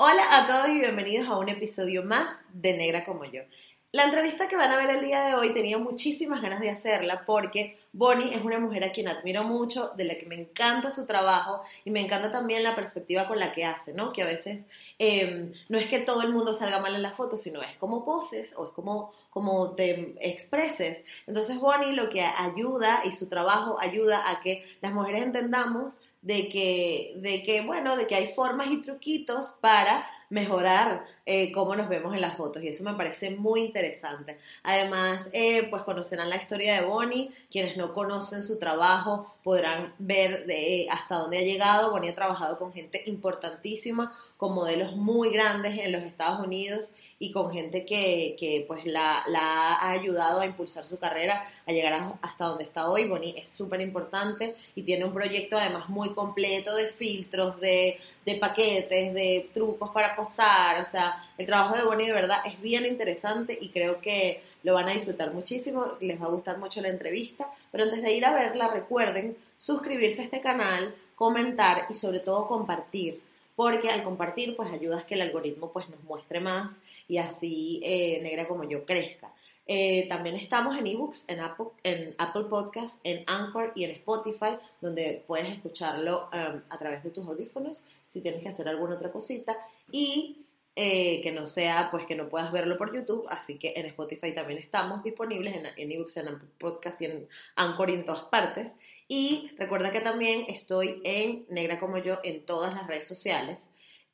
Hola a todos y bienvenidos a un episodio más de Negra como yo. La entrevista que van a ver el día de hoy tenía muchísimas ganas de hacerla porque Bonnie es una mujer a quien admiro mucho, de la que me encanta su trabajo y me encanta también la perspectiva con la que hace, ¿no? Que a veces em, no es que todo el mundo salga mal en la foto, sino es como poses o es como, como te expreses. Entonces Bonnie lo que ayuda y su trabajo ayuda a que las mujeres entendamos de que, de que, bueno, de que hay formas y truquitos para mejorar eh, cómo nos vemos en las fotos y eso me parece muy interesante. Además, eh, pues conocerán la historia de Bonnie, quienes no conocen su trabajo podrán ver de, hasta dónde ha llegado. Bonnie ha trabajado con gente importantísima, con modelos muy grandes en los Estados Unidos y con gente que, que pues la, la, ha ayudado a impulsar su carrera, a llegar hasta donde está hoy. Bonnie es súper importante y tiene un proyecto además muy completo de filtros, de, de paquetes, de trucos para o sea, el trabajo de Bonnie de verdad es bien interesante y creo que lo van a disfrutar muchísimo, les va a gustar mucho la entrevista, pero antes de ir a verla recuerden suscribirse a este canal, comentar y sobre todo compartir porque al compartir pues ayudas que el algoritmo pues nos muestre más y así eh, Negra como yo crezca. Eh, también estamos en ebooks, en Apple, en Apple Podcast, en Anchor y en Spotify, donde puedes escucharlo um, a través de tus audífonos si tienes que hacer alguna otra cosita. Y eh, que no sea, pues que no puedas verlo por YouTube, así que en Spotify también estamos disponibles, en, en ebooks, en Apple Podcast y en Anchor y en todas partes. Y recuerda que también estoy en Negra como yo en todas las redes sociales.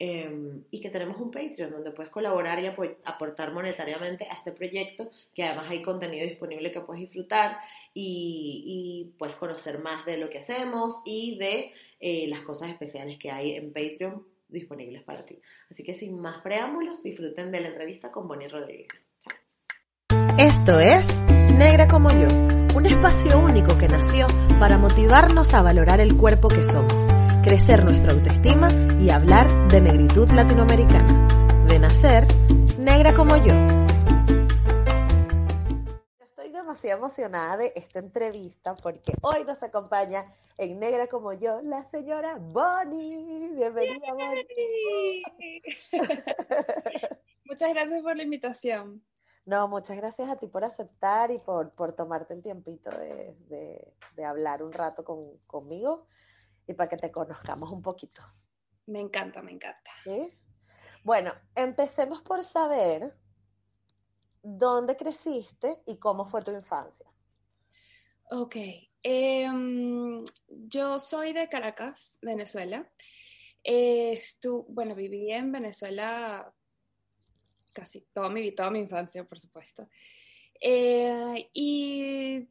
Em, y que tenemos un Patreon donde puedes colaborar y aportar monetariamente a este proyecto, que además hay contenido disponible que puedes disfrutar y, y puedes conocer más de lo que hacemos y de eh, las cosas especiales que hay en Patreon disponibles para ti. Así que sin más preámbulos, disfruten de la entrevista con Bonnie Rodríguez. Esto es Negra como yo, un espacio único que nació para motivarnos a valorar el cuerpo que somos crecer nuestra autoestima y hablar de negritud latinoamericana. De nacer, negra como yo. Estoy demasiado emocionada de esta entrevista porque hoy nos acompaña en Negra como yo la señora Bonnie. Bienvenida, Bonnie. Muchas gracias por la invitación. No, muchas gracias a ti por aceptar y por, por tomarte el tiempito de, de, de hablar un rato con, conmigo y para que te conozcamos un poquito. Me encanta, me encanta. ¿Sí? Bueno, empecemos por saber dónde creciste y cómo fue tu infancia. Ok, eh, yo soy de Caracas, Venezuela. Eh, bueno, viví en Venezuela casi toda mi, toda mi infancia, por supuesto. Eh, y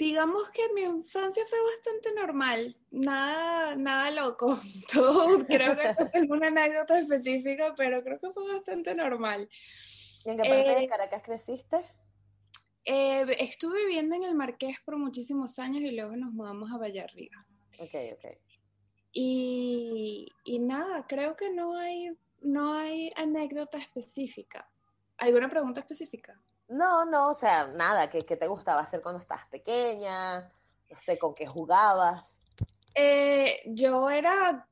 digamos que mi infancia fue bastante normal, nada, nada loco. Todo, creo que no tengo una anécdota específica, pero creo que fue bastante noral. ¿Y en qué parte de eh, Caracas creciste? Eh, estuve viviendo en el Marqués por muchísimos años y luego nos mudamos a Valle Arriba. Ok, ok. Y, y nada, creo que no hay, no hay anécdota específica. ¿Alguna pregunta específica? No, no, o sea, nada, ¿qué, te gustaba hacer cuando estabas pequeña? No sé, ¿con qué jugabas? Eh, yo era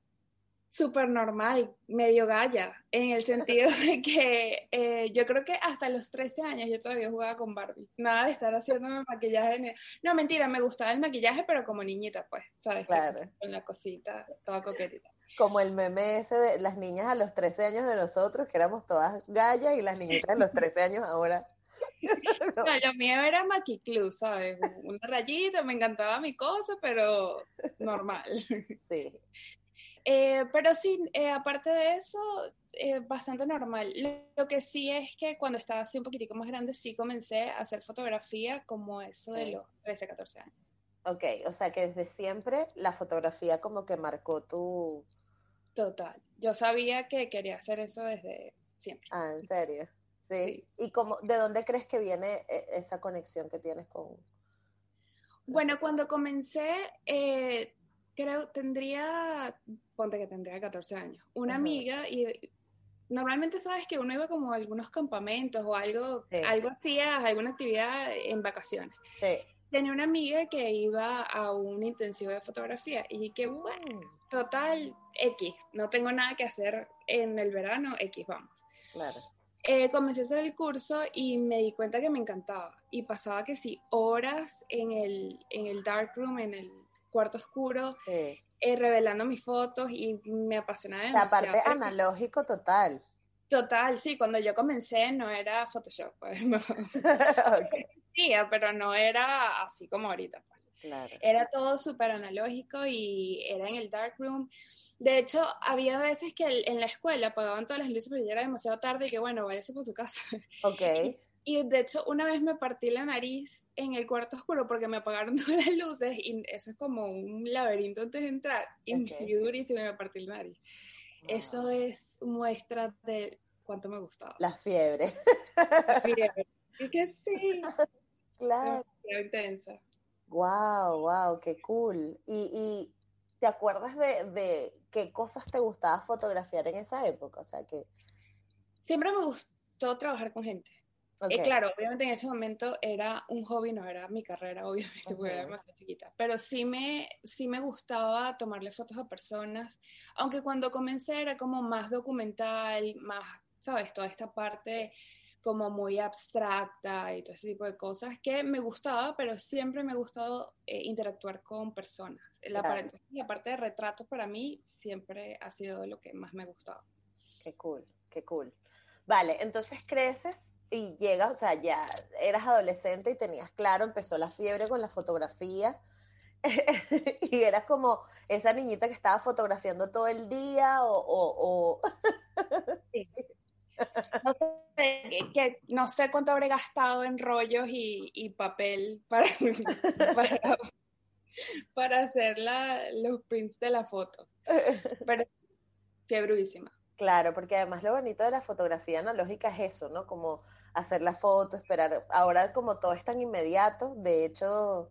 súper normal, medio galla, en el sentido de que eh, yo creo que hasta los 13 años yo todavía jugaba con Barbie. Nada de estar haciéndome maquillaje. No, mentira, me gustaba el maquillaje, pero como niñita, pues, ¿sabes? Claro. Con la cosita, toda coquetita. Como el meme ese de las niñas a los 13 años de nosotros, que éramos todas gallas, y las niñitas a los 13 años ahora no. lo mío era maquiclú, ¿sabes? Una rayita, me encantaba mi cosa, pero normal. Sí. Eh, pero sí, eh, aparte de eso, eh, bastante normal. Lo, que sí es que cuando estaba así un poquitico más grande, sí comencé a hacer fotografía como eso de los 13, 14 años. Ok, o sea que desde siempre la fotografía como que marcó tu... Total. Yo sabía que quería hacer eso desde siempre. Ah, ¿en serio? Sí. ¿Y cómo, de dónde crees que viene eh, esa conexión que tienes con... Bueno, cuando comencé, eh, creo, tendría, ponte que tendría 14 años, una amiga y normalmente sabes que uno iba como a algunos campamentos o algo, algo hacía, alguna actividad en vacaciones. Sí. tenía una amiga que iba a un intensivo de fotografía y que, bueno, total, X, no tengo nada que hacer en el verano, X, vamos. Claro. Eh, comencé a hacer el curso y me di cuenta que me encantaba. Y pasaba que sí, horas en el, en el dark room, en el cuarto oscuro, Sí. eh, revelando mis fotos y me apasionaba La demasiado. parte Pero- analógico total. Total, sí, cuando yo comencé no era Photoshop, pues, no. Ok, existía, pero no era así como ahorita. pues. claro. Era todo súper analógico y era en el dark room. De hecho, había veces que el- en la escuela apagaban todas las luces, pero ya era demasiado tarde y que bueno, váyase por su casa. Ok. Y de hecho, una vez me partí la nariz en el cuarto oscuro porque me apagaron todas las luces y eso es como un laberinto antes de entrar. Y me dio durísimo y me partí la nariz. Eso es muestra de cuánto me gustaba. La fiebre. Y que sí, Claro. intensa. Wow, wow, qué cool. ¿Y, y te acuerdas de, de qué cosas te gustaba fotografiar en esa época? O sea que, Siempre me gustó trabajar con gente. ok, Eh, claro, obviamente en ese momento era un hobby, no era mi carrera, obviamente, porque era demasiado chiquita. Pero sí me, sí me gustaba tomarle fotos a personas, aunque cuando comencé era como más documental, más, ¿sabes? Toda esta parte como muy abstracta y todo ese tipo de cosas que me gustaba, pero siempre me ha gustado eh, interactuar con personas. La, Claro. parte, la parte de retratos para mí siempre ha sido lo que más me ha gustado. qué cool, qué cool. Vale, entonces creces y llegas, o sea, ya eras adolescente y tenías claro, empezó la fiebre con la fotografía. y eras como esa niñita que estaba fotografiando todo el día o, o- o- No sé, que no sé cuánto habré gastado en rollos y, y papel para, para, para hacer la, los prints de la foto. Pero fiebruísima. Claro, porque además lo bonito de la fotografía analógica es eso, ¿no? Como hacer la foto, esperar. Ahora como todo es tan inmediato, de hecho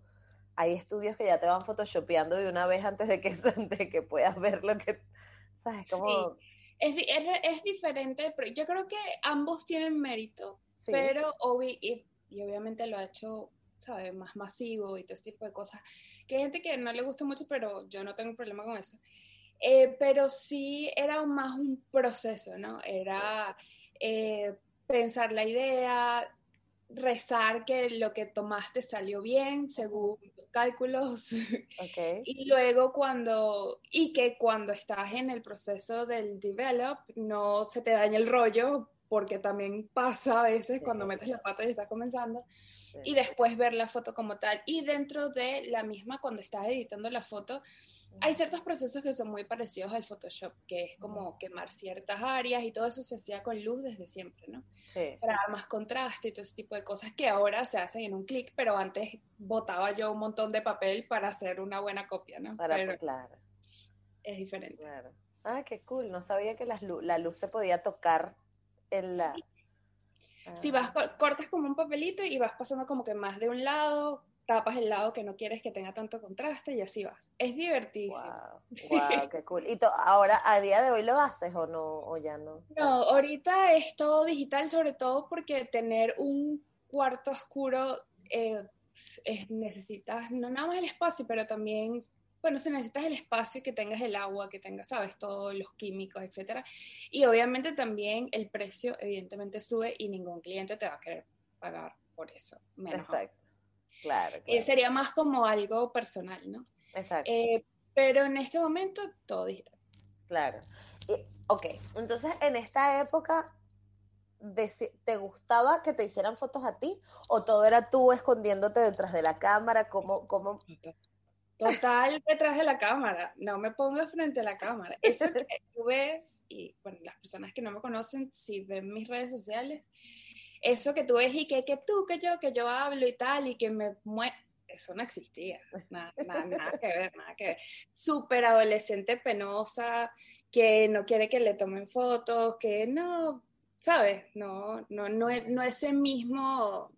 hay estudios que ya te van photoshopeando de una vez antes de que, de que puedas ver lo que, ¿sabes? Como, Es, di- es, es diferente, pero yo creo que ambos tienen mérito, sí, pero obvi- y, y obviamente lo ha hecho, ¿sabes? Más masivo y todo ese tipo de cosas. Que hay gente que no le gusta mucho, pero yo no tengo problema con eso. Eh, pero sí era más un proceso, ¿no? Era eh, pensar la idea, rezar que lo que tomaste salió bien según tus cálculos. ok, Y luego cuando, y que cuando estás en el proceso del develop, no se te daña el rollo, porque también pasa a veces Sí. cuando metes la pata y estás comenzando, sí, y después ver la foto como tal. Y dentro de la misma, cuando estás editando la foto, hay ciertos procesos que son muy parecidos al Photoshop, que es como quemar ciertas áreas y todo eso se hacía con luz desde siempre, ¿no? sí, Para dar más contraste y todo ese tipo de cosas que ahora se hacen en un clic, pero antes botaba yo un montón de papel para hacer una buena copia, ¿no? para, pero claro, es diferente. claro. Ah, qué cool, no sabía que las la luz se podía tocar en la... Sí. Si vas, co- cortas como un papelito y vas pasando como que más de un lado, tapas el lado que no quieres que tenga tanto contraste y así vas. Es divertísimo. Wow, wow, qué cool. ¿Y to- ahora, a día de hoy lo haces o no, o ya no? No, ahorita es todo digital, sobre todo porque tener un cuarto oscuro eh, es- necesitas no nada más el espacio, pero también, bueno, si necesitas el espacio, que tengas el agua, que tengas, sabes, todos los químicos, etcétera. Y obviamente también el precio, evidentemente, sube y ningún cliente te va a querer pagar por eso. Menos. Exacto. Claro, Eh, claro. sería más como algo personal, ¿no? Exacto. Eh, pero en este momento todo digital. Claro. Y, ok, entonces en esta época, ¿te gustaba que te hicieran fotos a ti? ¿O todo era tú escondiéndote detrás de la cámara? ¿Cómo, cómo? Total detrás de la cámara, no me pongo frente a la cámara. Eso que tú ves, y bueno, las personas que no me conocen, si ven mis redes sociales, eso que tú ves y que, que tú, que yo, que yo hablo y tal, y que me muevo, eso no existía, nada, nada, nada que ver, nada que ver. Súper adolescente penosa, que no quiere que le tomen fotos, que no, ¿sabes? No, no, no, es- no ese mismo,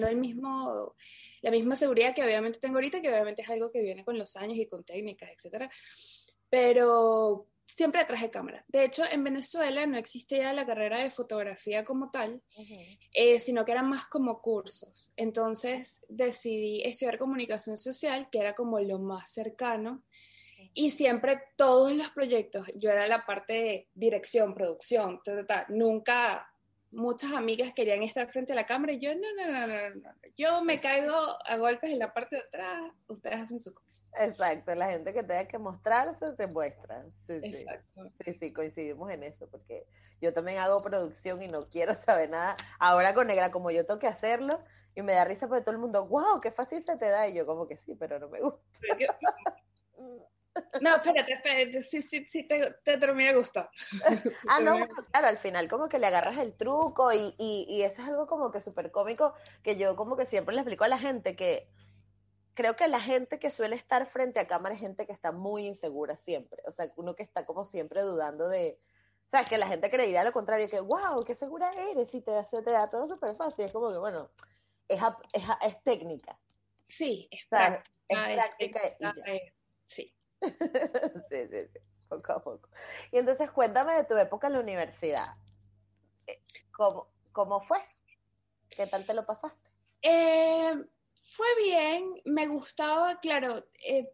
no el mismo, la misma seguridad que obviamente tengo ahorita, que obviamente es algo que viene con los años y con técnicas, etcétera. Pero, siempre traje cámara. De hecho, en Venezuela no existía la carrera de fotografía como tal, eh, sino que eran más como cursos. Entonces decidí estudiar comunicación social, que era como lo más cercano. Y siempre todos los proyectos, yo era la parte de dirección, producción, nunca muchas amigas querían estar frente a la cámara y yo, no, no, no, no, no, yo me caigo a golpes en la parte de atrás, ustedes hacen su cosa. Exacto, la gente que tenga que mostrarse se muestra. Sí, Exacto. Sí. sí, coincidimos en eso, porque yo también hago producción y no quiero saber nada. Ahora con Negra, como yo tengo que hacerlo, y me da risa porque todo el mundo, wow, qué fácil se te da, y yo como que sí, pero no me gusta. No, espérate, espérate, sí, sí, sí, te, te termina gustando. ah, no, claro, al final como que le agarras el truco y, y, y eso es algo como que súper cómico que yo como que siempre le explico a la gente que creo que la gente que suele estar frente a cámara es gente que está muy insegura siempre, o sea, uno que está como siempre dudando de, o sea, que la gente creería lo contrario, que wow, qué segura eres y te, te da todo súper fácil, es como que bueno, es, es, es técnica. Sí, es práctica. Es práctica y sí. sí, sí, sí, poco a poco. Y entonces cuéntame de tu época en la universidad. Eh, ¿Cómo, cómo fue? ¿Qué tal te lo pasaste? Eh, fue bien, me gustaba, claro, eh,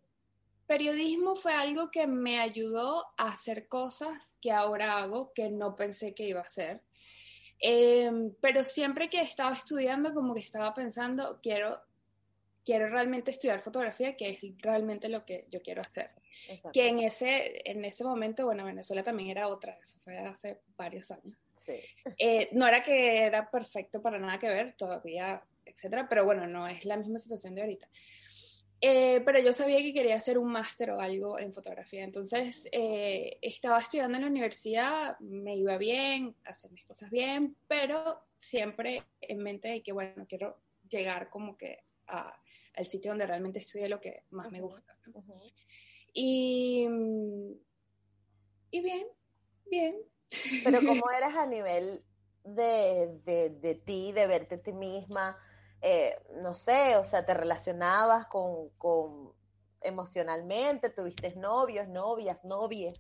periodismo fue algo que me ayudó a hacer cosas que ahora hago que no pensé que iba a hacer. pero siempre que estaba estudiando, como que estaba pensando, quiero quiero realmente estudiar fotografía, que es realmente lo que yo quiero hacer. Que en ese, en ese momento, bueno, Venezuela también era otra, eso fue hace varios años. Sí. Eh, no era que era perfecto para nada que ver, todavía, etcétera, pero bueno, no es la misma situación de ahorita. Eh, pero yo sabía que quería hacer un máster o algo en fotografía, entonces eh, estaba estudiando en la universidad, me iba bien, hacer mis cosas bien, pero siempre en mente de que, bueno, quiero llegar como que a, al sitio donde realmente estudié lo que más me gusta. y, y bien, bien. Pero ¿cómo eras a nivel de, de, de ti, de verte a ti misma? Eh, no sé, o sea, te relacionabas con, con emocionalmente, tuviste novios, novias, novias.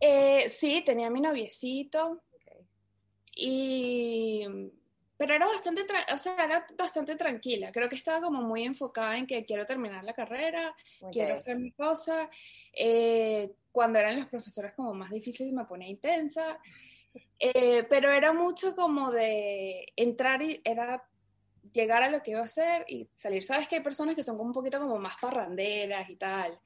Eh, sí, tenía mi noviecito. Y pero era bastante, o sea, era bastante tranquila. Creo que estaba como muy enfocada en que quiero terminar la carrera, quiero hacer mi cosa. Eh, cuando eran los profesores como más difíciles me ponía intensa. Eh, pero era mucho como de entrar y era llegar a lo que iba a hacer y salir. Sabes que hay personas que son como un poquito como más parranderas y tal.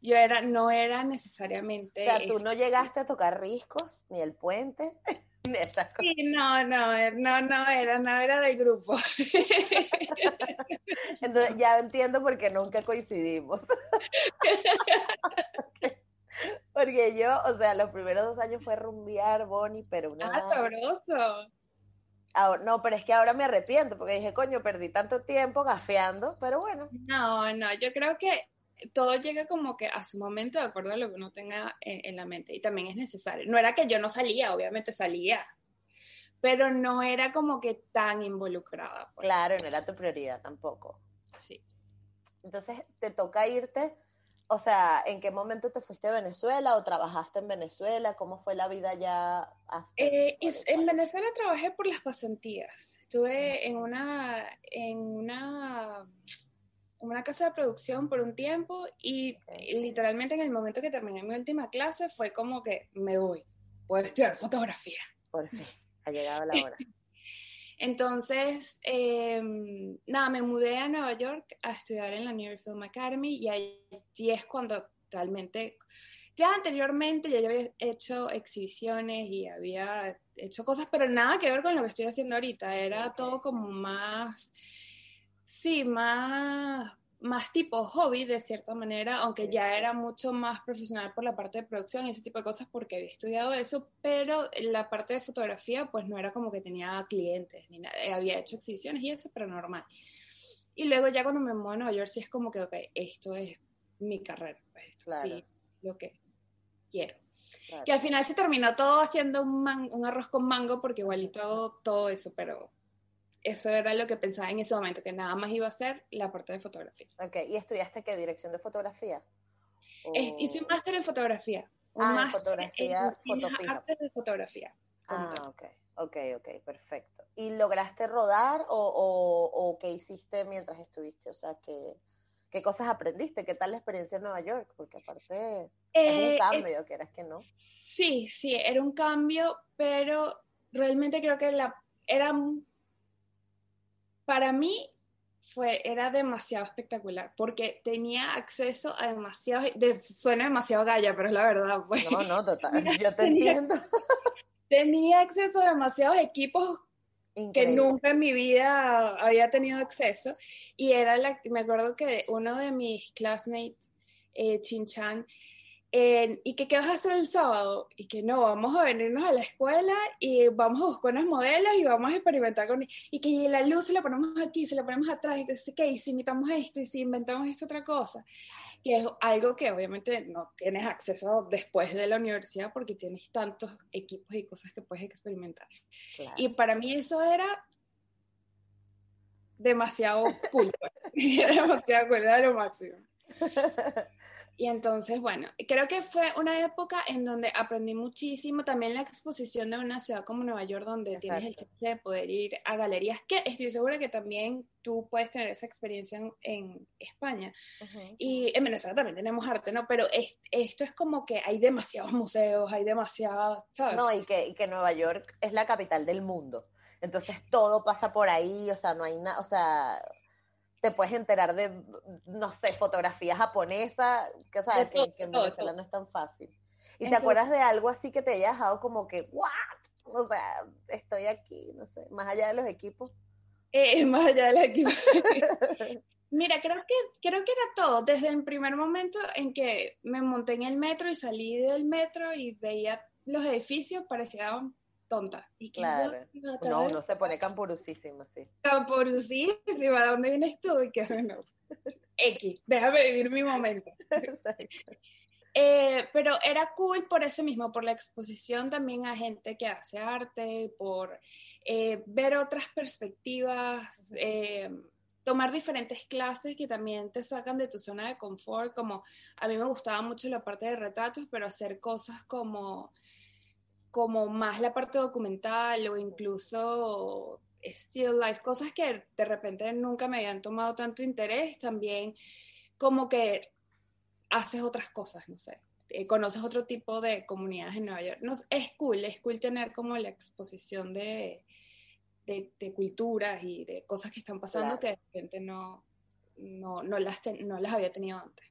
Yo era, no era necesariamente... O sea, tú no llegaste a tocar riscos, ni el puente. Sí, no, no, eh, no, no era, no era del grupo. Entonces ya entiendo por qué nunca coincidimos. Porque yo, o sea, los primeros dos años fue rumbear, Bonnie, pero una... Ah, sabroso. no, pero es que ahora me arrepiento, porque dije, coño, perdí tanto tiempo gafeando, pero bueno. No, no, yo creo que todo llega como que a su momento, de acuerdo a lo que uno tenga en, la mente, y también es necesario. No era que yo no salía, obviamente salía, pero no era como que tan involucrada. Pues. Claro, no era tu prioridad tampoco. Sí. Entonces, te toca irte, o sea, ¿en qué momento te fuiste a Venezuela o trabajaste en Venezuela? ¿Cómo fue la vida ya? Eh, en Venezuela trabajé por las pasantías. Estuve en una, en una una casa de producción por un tiempo y literalmente en el momento que terminé mi última clase fue como que me voy, puedo estudiar fotografía. Por fin, ha llegado la hora. Entonces, em, nada, me mudé a Nueva York a estudiar en la New York Film Academy y ahí es cuando realmente, ya anteriormente ya había hecho exhibiciones y había hecho cosas, pero nada que ver con lo que estoy haciendo ahorita, era todo como más Sí, más, más tipo hobby de cierta manera, aunque ya era mucho más profesional por la parte de producción y ese tipo de cosas porque había estudiado eso, pero la parte de fotografía pues no era como que tenía clientes ni nada, había hecho exhibiciones y eso, pero normal. Y luego ya cuando me muevo a Nueva York sí es como que, ok, esto es mi carrera, pues, sí, lo que quiero. Que al final se terminó todo haciendo un, un arroz con mango porque igualito todo eso, pero eso era lo que pensaba en ese momento, que nada más iba a ser la parte de fotografía. Ok, ¿y estudiaste qué? ¿Dirección de fotografía? Hice un máster en fotografía. Un Ah, máster fotografía, en de fotografía. Ah, ok, ok, ok, perfecto. ¿Y lograste rodar o, o, o qué hiciste mientras estuviste? O sea, ¿qué, qué cosas aprendiste? ¿Qué tal la experiencia en Nueva York? Porque aparte es Eh, un cambio, quieras que no. Sí, sí, era un cambio, pero realmente creo que la era para mí fue era demasiado espectacular porque tenía acceso a demasiado de- suena demasiado galla, pero es la verdad, pues. No, no, total, yo te Tenía- entiendo. Tenía acceso a demasiados equipos que nunca en mi vida había tenido acceso. Y era la, me acuerdo que uno de mis classmates, eh, eh, y que qué vas a hacer el sábado, y que no, vamos a venirnos a la escuela y vamos a buscar unos modelos y vamos a experimentar con, y que la luz se la ponemos aquí, se la ponemos atrás, y dice, ¿qué? Y si imitamos esto, y si inventamos esta otra cosa, que es algo que obviamente no tienes acceso después de la universidad porque tienes tantos equipos y cosas que puedes experimentar. Claro. Y para mí eso era demasiado cool. pues. Era demasiado cool, era lo máximo. Y entonces, bueno, creo que fue una época en donde aprendí muchísimo. También la exposición de una ciudad como Nueva York, donde tienes el chance de poder ir a galerías, que estoy segura que también tú puedes tener esa experiencia en, en España. Y en Venezuela también tenemos arte, ¿no? Pero es- esto es como que hay demasiados museos, hay demasiadas, ¿sabes? No, y que, y que Nueva York es la capital del mundo. Entonces todo pasa por ahí, o sea, no hay nada, o sea, te puedes enterar de, no sé, fotografía japonesa, que sabes que, en Venezuela no es tan fácil. ¿Y te acuerdas de algo así que te haya dejado como que, what? O sea, estoy aquí, no sé, más allá de los equipos. Eh, más allá de la equipo. Mira, creo que, creo que era todo. Desde el primer momento en que me monté en el metro y salí del metro y veía los edificios, parecía tonta. Y que Claro. no, No, uno se pone campurusísimo, sí. Campurusísima, ¿a dónde vienes tú? Y que bueno, X, déjame vivir mi momento. Eh, pero era cool por eso mismo, por la exposición también a gente que hace arte, por eh, ver otras perspectivas, eh, tomar diferentes clases que también te sacan de tu zona de confort, como a mí me gustaba mucho la parte de retratos, pero hacer cosas como, como más la parte documental o incluso still life, cosas que de repente nunca me habían tomado tanto interés, también como que haces otras cosas, no sé, eh, conoces otro tipo de comunidades en Nueva York. No, es cool, es cool tener como la exposición de, de, de culturas y de cosas que están pasando Claro. que de repente no, no, no, las ten- no las había tenido antes.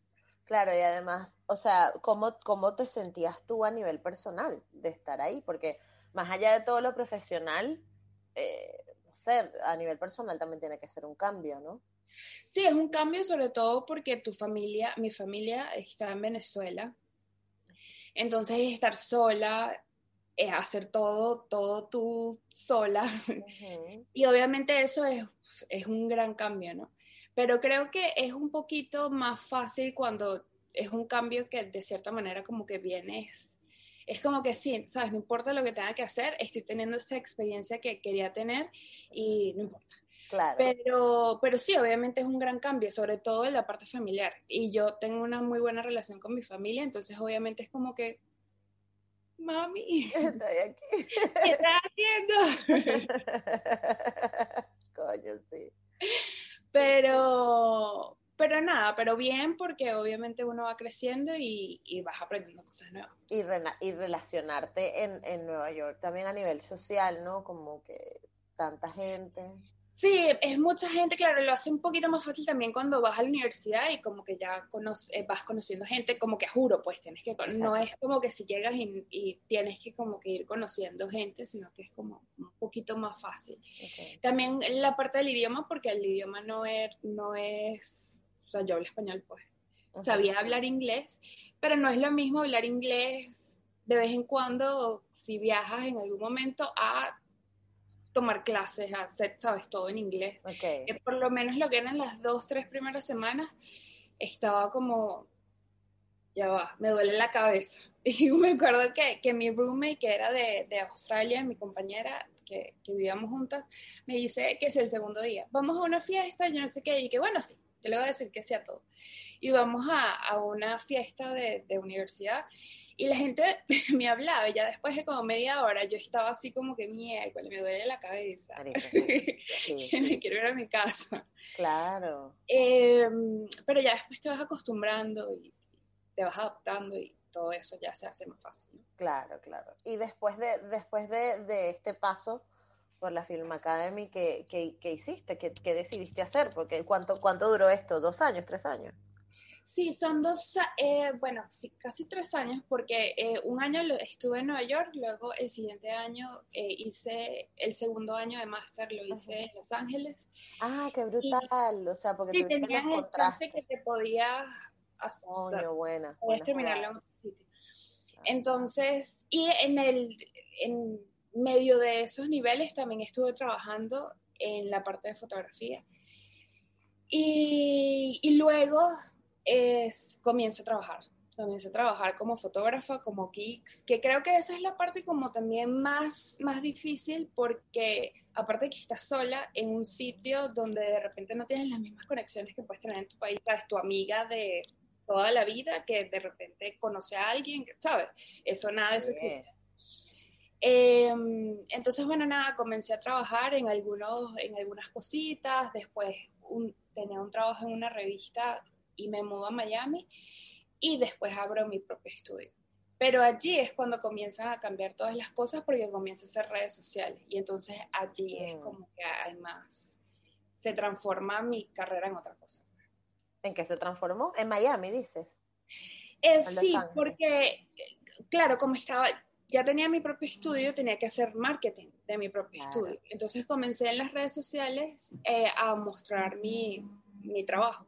Claro, y además, o sea, ¿cómo, ¿cómo te sentías tú a nivel personal de estar ahí? Porque más allá de todo lo profesional, eh, no sé, a nivel personal también tiene que ser un cambio, ¿no? Sí, es un cambio sobre todo porque tu familia, mi familia está en Venezuela. Entonces estar sola, eh, hacer todo, todo tú sola. Y obviamente eso es, es un gran cambio, ¿no? Pero creo que es un poquito más fácil cuando es un cambio que de cierta manera como que vienes. Es como que sí, ¿sabes? No importa lo que tenga que hacer, estoy teniendo esta experiencia que quería tener y no importa. Claro. Pero, pero sí, obviamente es un gran cambio, sobre todo en la parte familiar. Y yo tengo una muy buena relación con mi familia, entonces obviamente es como que, mami, Estoy aquí. ¿qué estás haciendo? Pero, pero nada, pero bien porque obviamente uno va creciendo y, y vas aprendiendo cosas nuevas. Y, rena- y relacionarte en, en Nueva York también a nivel social, ¿no? Como que tanta gente. Sí, es mucha gente, claro, lo hace un poquito más fácil también cuando vas a la universidad y como que ya conoce- eh, vas conociendo gente, como que juro, pues tienes que, con- no es como que si llegas y, y tienes que como que ir conociendo gente, sino que es como un poquito más fácil. También la parte del idioma, porque el idioma no es, no es, o sea, yo hablo español, pues. Sabía hablar inglés, pero no es lo mismo hablar inglés de vez en cuando si viajas en algún momento a tomar clases, a hacer, sabes, todo en inglés. Ok. Que por lo menos lo que eran las dos, tres primeras semanas, estaba como, ya va, me duele la cabeza. Y me acuerdo que, que mi roommate, que era de, de Australia, mi compañera, que, que vivíamos juntas, me dice que es el segundo día, vamos a una fiesta, yo no sé qué, y que bueno, sí, te le voy a decir que sea todo. Y vamos a, a una fiesta de, de universidad Y la gente me hablaba y ya después de como media hora yo estaba así como que mierda, me duele la cabeza. que me quiero ir a mi casa. Claro. Em, pero ya después te vas acostumbrando y te vas adaptando y todo eso ya se hace más fácil. Claro, claro. Y después de, después de, de este paso por la Film Academy, ¿qué, qué, hiciste? ¿Qué, ¿Qué, decidiste hacer? Porque ¿cuánto, ¿cuánto duró esto? ¿Dos años? ¿Tres años? Sí, son dos, eh, bueno, sí, casi tres años, porque eh, un año estuve en Nueva York, luego el siguiente año eh, hice el segundo año de máster, lo hice en Los Ángeles. Ah, qué brutal, o sea, porque sí, tenías el que te podía hacer, Coño, buena, terminarlo en otro sitio. Entonces, y en el, en medio de esos niveles también estuve trabajando en la parte de fotografía. Y, y luego es, comienzo a trabajar. Comienzo a trabajar como fotógrafa, como Kicks, que creo que esa es la parte como también más, más difícil porque aparte que estás sola en un sitio donde de repente no tienes las mismas conexiones que puedes tener en tu país, sabes, tu amiga de toda la vida que de repente conoce a alguien, ¿sabes? Eso nada de eso existe. Em, entonces, bueno, nada, comencé a trabajar en, algunos, en algunas cositas, después tenía un trabajo en una revista y me mudo a Miami y después abro mi propio estudio. Pero allí es cuando comienzan a cambiar todas las cosas porque comienzo a hacer redes sociales y entonces allí es mm. como que hay más, se transforma mi carrera en otra cosa. ¿En qué se transformó? En Miami, dices. Eh, sí, porque, claro, como estaba, ya tenía mi propio estudio, tenía que hacer marketing de mi propio estudio. Entonces comencé en las redes sociales eh, a mostrar mi, mi trabajo.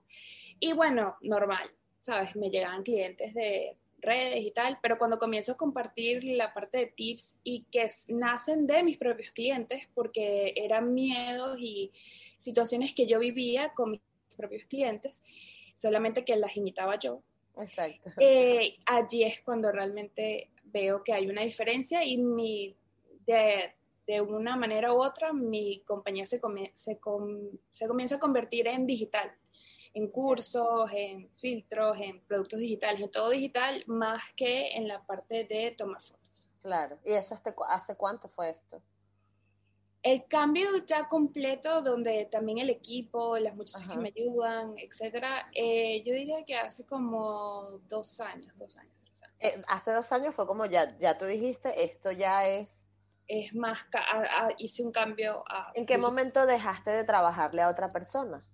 Y bueno, normal, ¿sabes? Me llegaban clientes de redes y tal, pero cuando comienzo a compartir la parte de tips y que nacen de mis propios clientes, porque eran miedos y situaciones que yo vivía con mis propios clientes, solamente que las imitaba yo. Exacto. Eh, allí es cuando realmente veo que hay una diferencia y mi, de, de una manera u otra mi compañía se, se, se comienza a convertir en digital en cursos, en filtros, en productos digitales, en todo digital, más que en la parte de tomar fotos. Claro, ¿y eso hace cuánto fue esto? El cambio ya completo, donde también el equipo, las muchachas que me ayudan, etcétera, eh, yo diría que hace como dos años, dos años. Eh, hace dos años fue como ya, ya tú dijiste, esto ya es... Es más, hice un cambio a... ¿En qué momento dejaste de trabajarle a otra persona?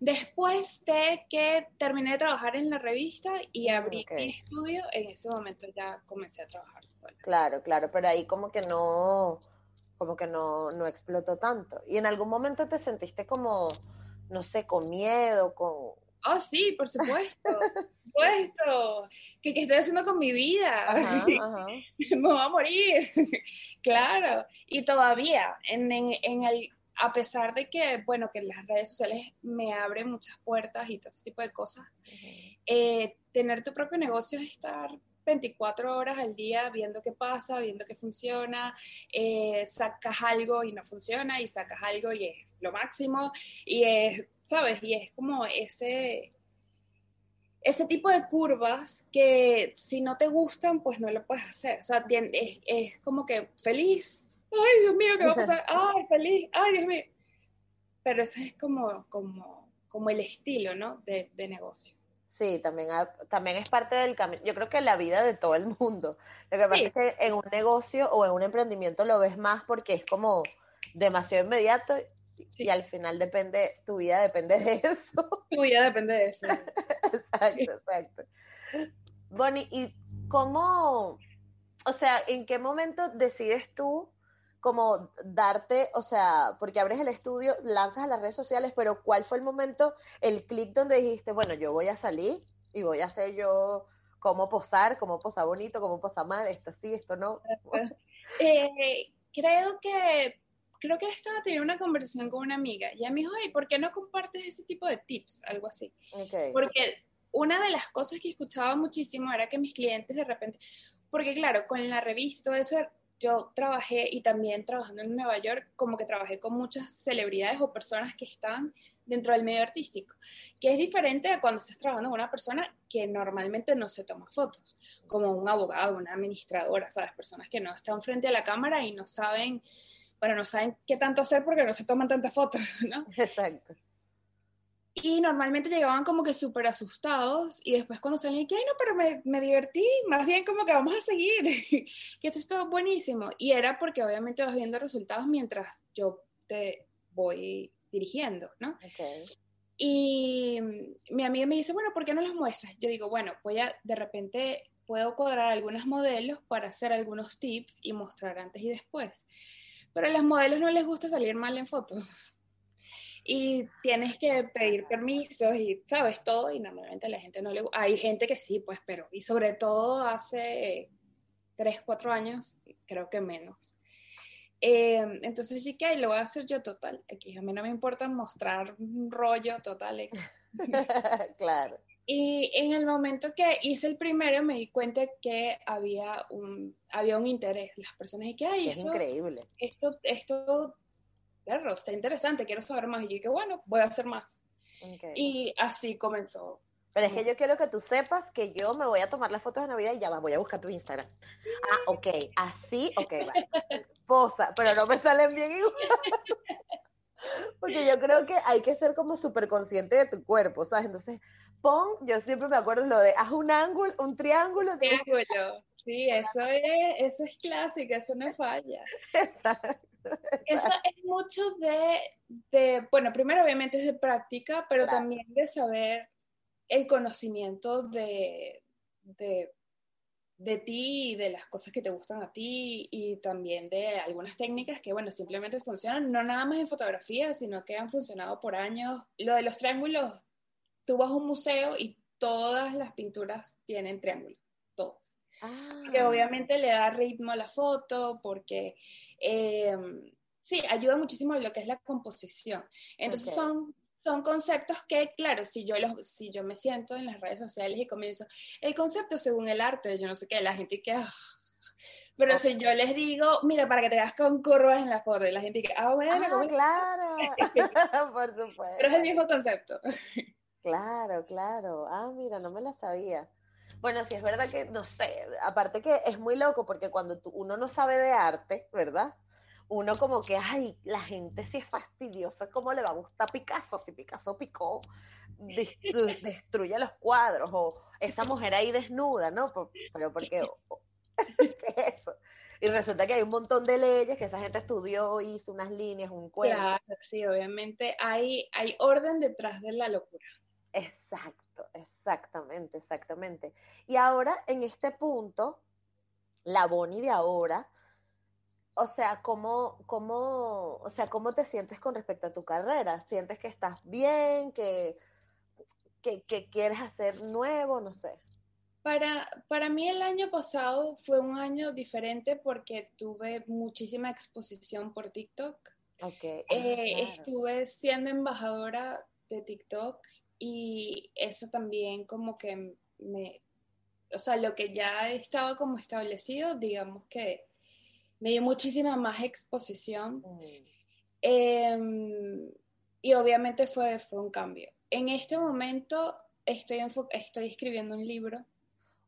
Después de que terminé de trabajar en la revista y abrí mi estudio, en ese momento ya comencé a trabajar sola. Claro, claro, pero ahí como que no, como que no, no explotó tanto. ¿Y en algún momento te sentiste como, no sé, con miedo, con... Oh, sí, por supuesto, por supuesto. ¿Qué, estoy haciendo con mi vida? Me voy a morir. claro. Y todavía, en, en, en el a pesar de que, bueno, que las redes sociales me abren muchas puertas y todo ese tipo de cosas, eh, tener tu propio negocio es estar 24 horas al día viendo qué pasa, viendo qué funciona, eh, sacas algo y no funciona y sacas algo y es lo máximo y es, ¿sabes? Y es como ese, ese tipo de curvas que si no te gustan, pues no lo puedes hacer. O sea, es, es como que feliz, ay, Dios mío, ¿qué va a pasar? Ay, feliz, ay, Dios mío. Pero ese es como, como, como el estilo, ¿no? De, de negocio. Sí, también, también es parte del camino. Yo creo que la vida de todo el mundo. Lo que pasa es que en un negocio o en un emprendimiento lo ves más porque es como demasiado inmediato y al final depende, tu vida depende de eso. Tu vida depende de eso. exacto, exacto. Bonnie, ¿y cómo, o sea, en qué momento decides tú como darte, o sea, porque abres el estudio, lanzas a las redes sociales, pero ¿cuál fue el momento, el clic donde dijiste, bueno, yo voy a salir y voy a hacer yo cómo posar, cómo posar bonito, cómo posar mal, esto sí, esto no? Eh, creo que creo que estaba teniendo una conversación con una amiga y ella me dijo, ¿por qué no compartes ese tipo de tips? Algo así. Porque una de las cosas que escuchaba muchísimo era que mis clientes de repente, porque claro, con la revista y todo eso yo trabajé y también trabajando en Nueva York, como que trabajé con muchas celebridades o personas que están dentro del medio artístico, que es diferente a cuando estás trabajando con una persona que normalmente no se toma fotos, como un abogado, una administradora, ¿sabes? Personas que no están frente a la cámara y no saben, bueno, no saben qué tanto hacer porque no se toman tantas fotos, ¿no? Exacto. Y normalmente llegaban como que súper asustados y después cuando salían, que, ay, no, pero me, me, divertí, más bien como que vamos a seguir, que esto es todo buenísimo. Y era porque obviamente vas viendo resultados mientras yo te voy dirigiendo, ¿no? Okay. Y mi amiga me dice, bueno, ¿por qué no las muestras? Yo digo, bueno, voy a, de repente puedo cuadrar algunos modelos para hacer algunos tips y mostrar antes y después. Pero a los modelos no les gusta salir mal en fotos y tienes que pedir permisos y sabes todo y normalmente a la gente no le gusta. Hay gente que sí, pues, pero y sobre todo hace tres, cuatro años, creo que menos. Eh, entonces dije, lo voy a hacer yo total. Aquí a mí no me importa mostrar un rollo total. claro. Y en el momento que hice el primero me di cuenta que había un, había un interés. Las personas que, ay, es increíble. Esto, esto perro, está interesante, quiero saber más. Y yo dije, bueno, voy a hacer más. Y así comenzó. Pero es que yo quiero que tú sepas que yo me voy a tomar las fotos de Navidad y ya va, voy a buscar tu Instagram. Ah, ok, así, ok, vale. Posa, pero no me salen bien igual. Porque yo creo que hay que ser como súper consciente de tu cuerpo, ¿sabes? Entonces, pon, yo siempre me acuerdo lo de, haz un ángulo, un triángulo. Triángulo, sí, eso es, eso es clásico, eso no falla. Exacto. Eso es mucho de, bueno, primero obviamente es de práctica, pero también de saber el conocimiento de, de, de, ti y de las cosas que te gustan a ti y también de algunas técnicas que, bueno, simplemente funcionan, no nada más en fotografía, sino que han funcionado por años. Lo de los triángulos, tú vas a un museo y todas las pinturas tienen triángulos, todas. Que Ah. obviamente le da ritmo a la foto, porque eh, sí, ayuda muchísimo en lo que es la composición. Entonces son, son conceptos que, claro, si yo, los, si yo me siento en las redes sociales y comienzo, el concepto según el arte, yo no sé qué, la gente que... "Ah". Pero si yo les digo, mira, para que te veas con curvas en la foto, y la gente que, ah, bueno, Ah, ¿cómo- claro. Por supuesto. pero es el mismo concepto. Claro, claro. Ah, mira, no me la sabía. Bueno, sí es verdad que, no sé, aparte que es muy loco porque cuando tú- uno no sabe de arte, ¿verdad? Uno como que, ay, la gente sí es fastidiosa, ¿cómo le va a gustar Picasso? Si Picasso picó, destru- destruye los cuadros, o esa mujer ahí desnuda, ¿no? Pero porque, o- ¿qué es eso? Y resulta que hay un montón de leyes que esa gente estudió, hizo unas líneas, un cuento. Claro, sí, obviamente hay, hay orden detrás de la locura. Exacto, exactamente, exactamente. Y ahora, en este punto, la Bonnie de ahora, o sea, ¿cómo, cómo, o sea, ¿cómo te sientes con respecto a tu carrera? ¿Sientes que estás bien, que, que, que quieres hacer nuevo? No sé. Para, para mí el año pasado fue un año diferente porque tuve muchísima exposición por TikTok. Ok. ah, Eh, claro. Estuve siendo embajadora de TikTok y eso también como que me, o sea, lo que ya estaba como establecido, digamos que me dio muchísima más exposición Mm, eh, y obviamente fue, fue un cambio. En este momento estoy, estoy escribiendo un libro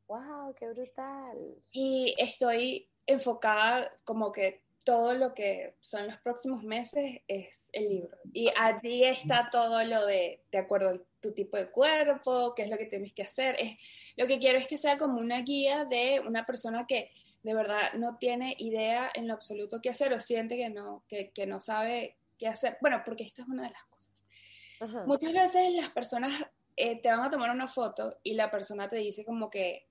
Wow, qué brutal. y estoy enfocada como que todo lo que son los próximos meses es el libro. Y allí está todo lo de, de acuerdo a tu tipo de cuerpo, qué es lo que tienes que hacer. Es, lo que quiero es que sea como una guía de una persona que de verdad no tiene idea en lo absoluto qué hacer o siente que no, que, que no sabe qué hacer. Bueno, porque esta es una de las cosas. Ajá. Muchas veces las personas eh, te van a tomar una foto y la persona te dice como que,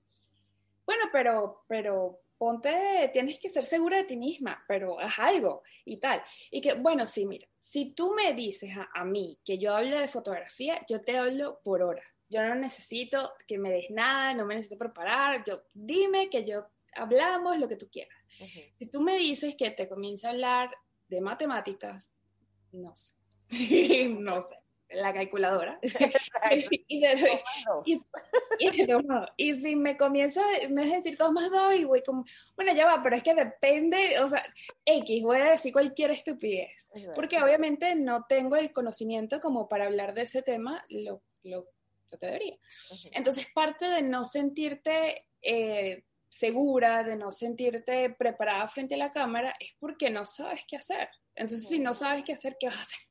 bueno, pero, pero ponte, tienes que ser segura de ti misma, pero haz algo y tal. Y que, bueno, sí, mira, si tú me dices a, a mí que yo hablo de fotografía, yo te hablo por hora. Yo no necesito que me des nada, no me necesito preparar, yo dime que yo hablamos lo que tú quieras. Si tú me dices que te comienzo a hablar de matemáticas, no sé. no sé. La calculadora. y, si me comienza, me vas a decir dos más dos y voy como, bueno, ya va, pero es que depende, o sea, X, voy a decir cualquier estupidez, porque obviamente no tengo el conocimiento como para hablar de ese tema, lo, lo, lo que debería. Entonces, parte de no sentirte... Eh, segura, de no sentirte preparada frente a la cámara, es porque no sabes qué hacer. Entonces, si no sabes qué hacer, ¿qué vas a hacer?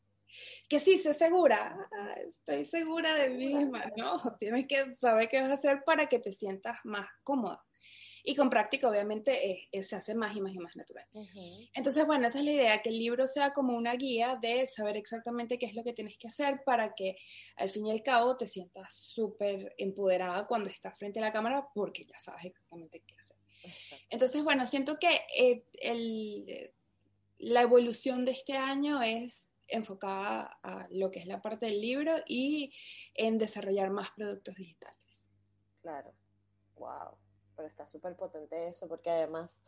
Que sí, sé segura, ah, estoy segura de mí misma, ¿no? Tienes que saber qué vas a hacer para que te sientas más cómoda. Y con práctica, obviamente, se hace más y más y más natural. Entonces, bueno, esa es la idea, que el libro sea como una guía de saber exactamente qué es lo que tienes que hacer para que al fin y al cabo te sientas súper empoderada cuando estás frente a la cámara porque ya sabes exactamente qué hacer. Entonces, bueno, siento que eh, el, la evolución de este año es enfocada a lo que es la parte del libro y en desarrollar más productos digitales. Claro, wow pero está súper potente eso, porque además,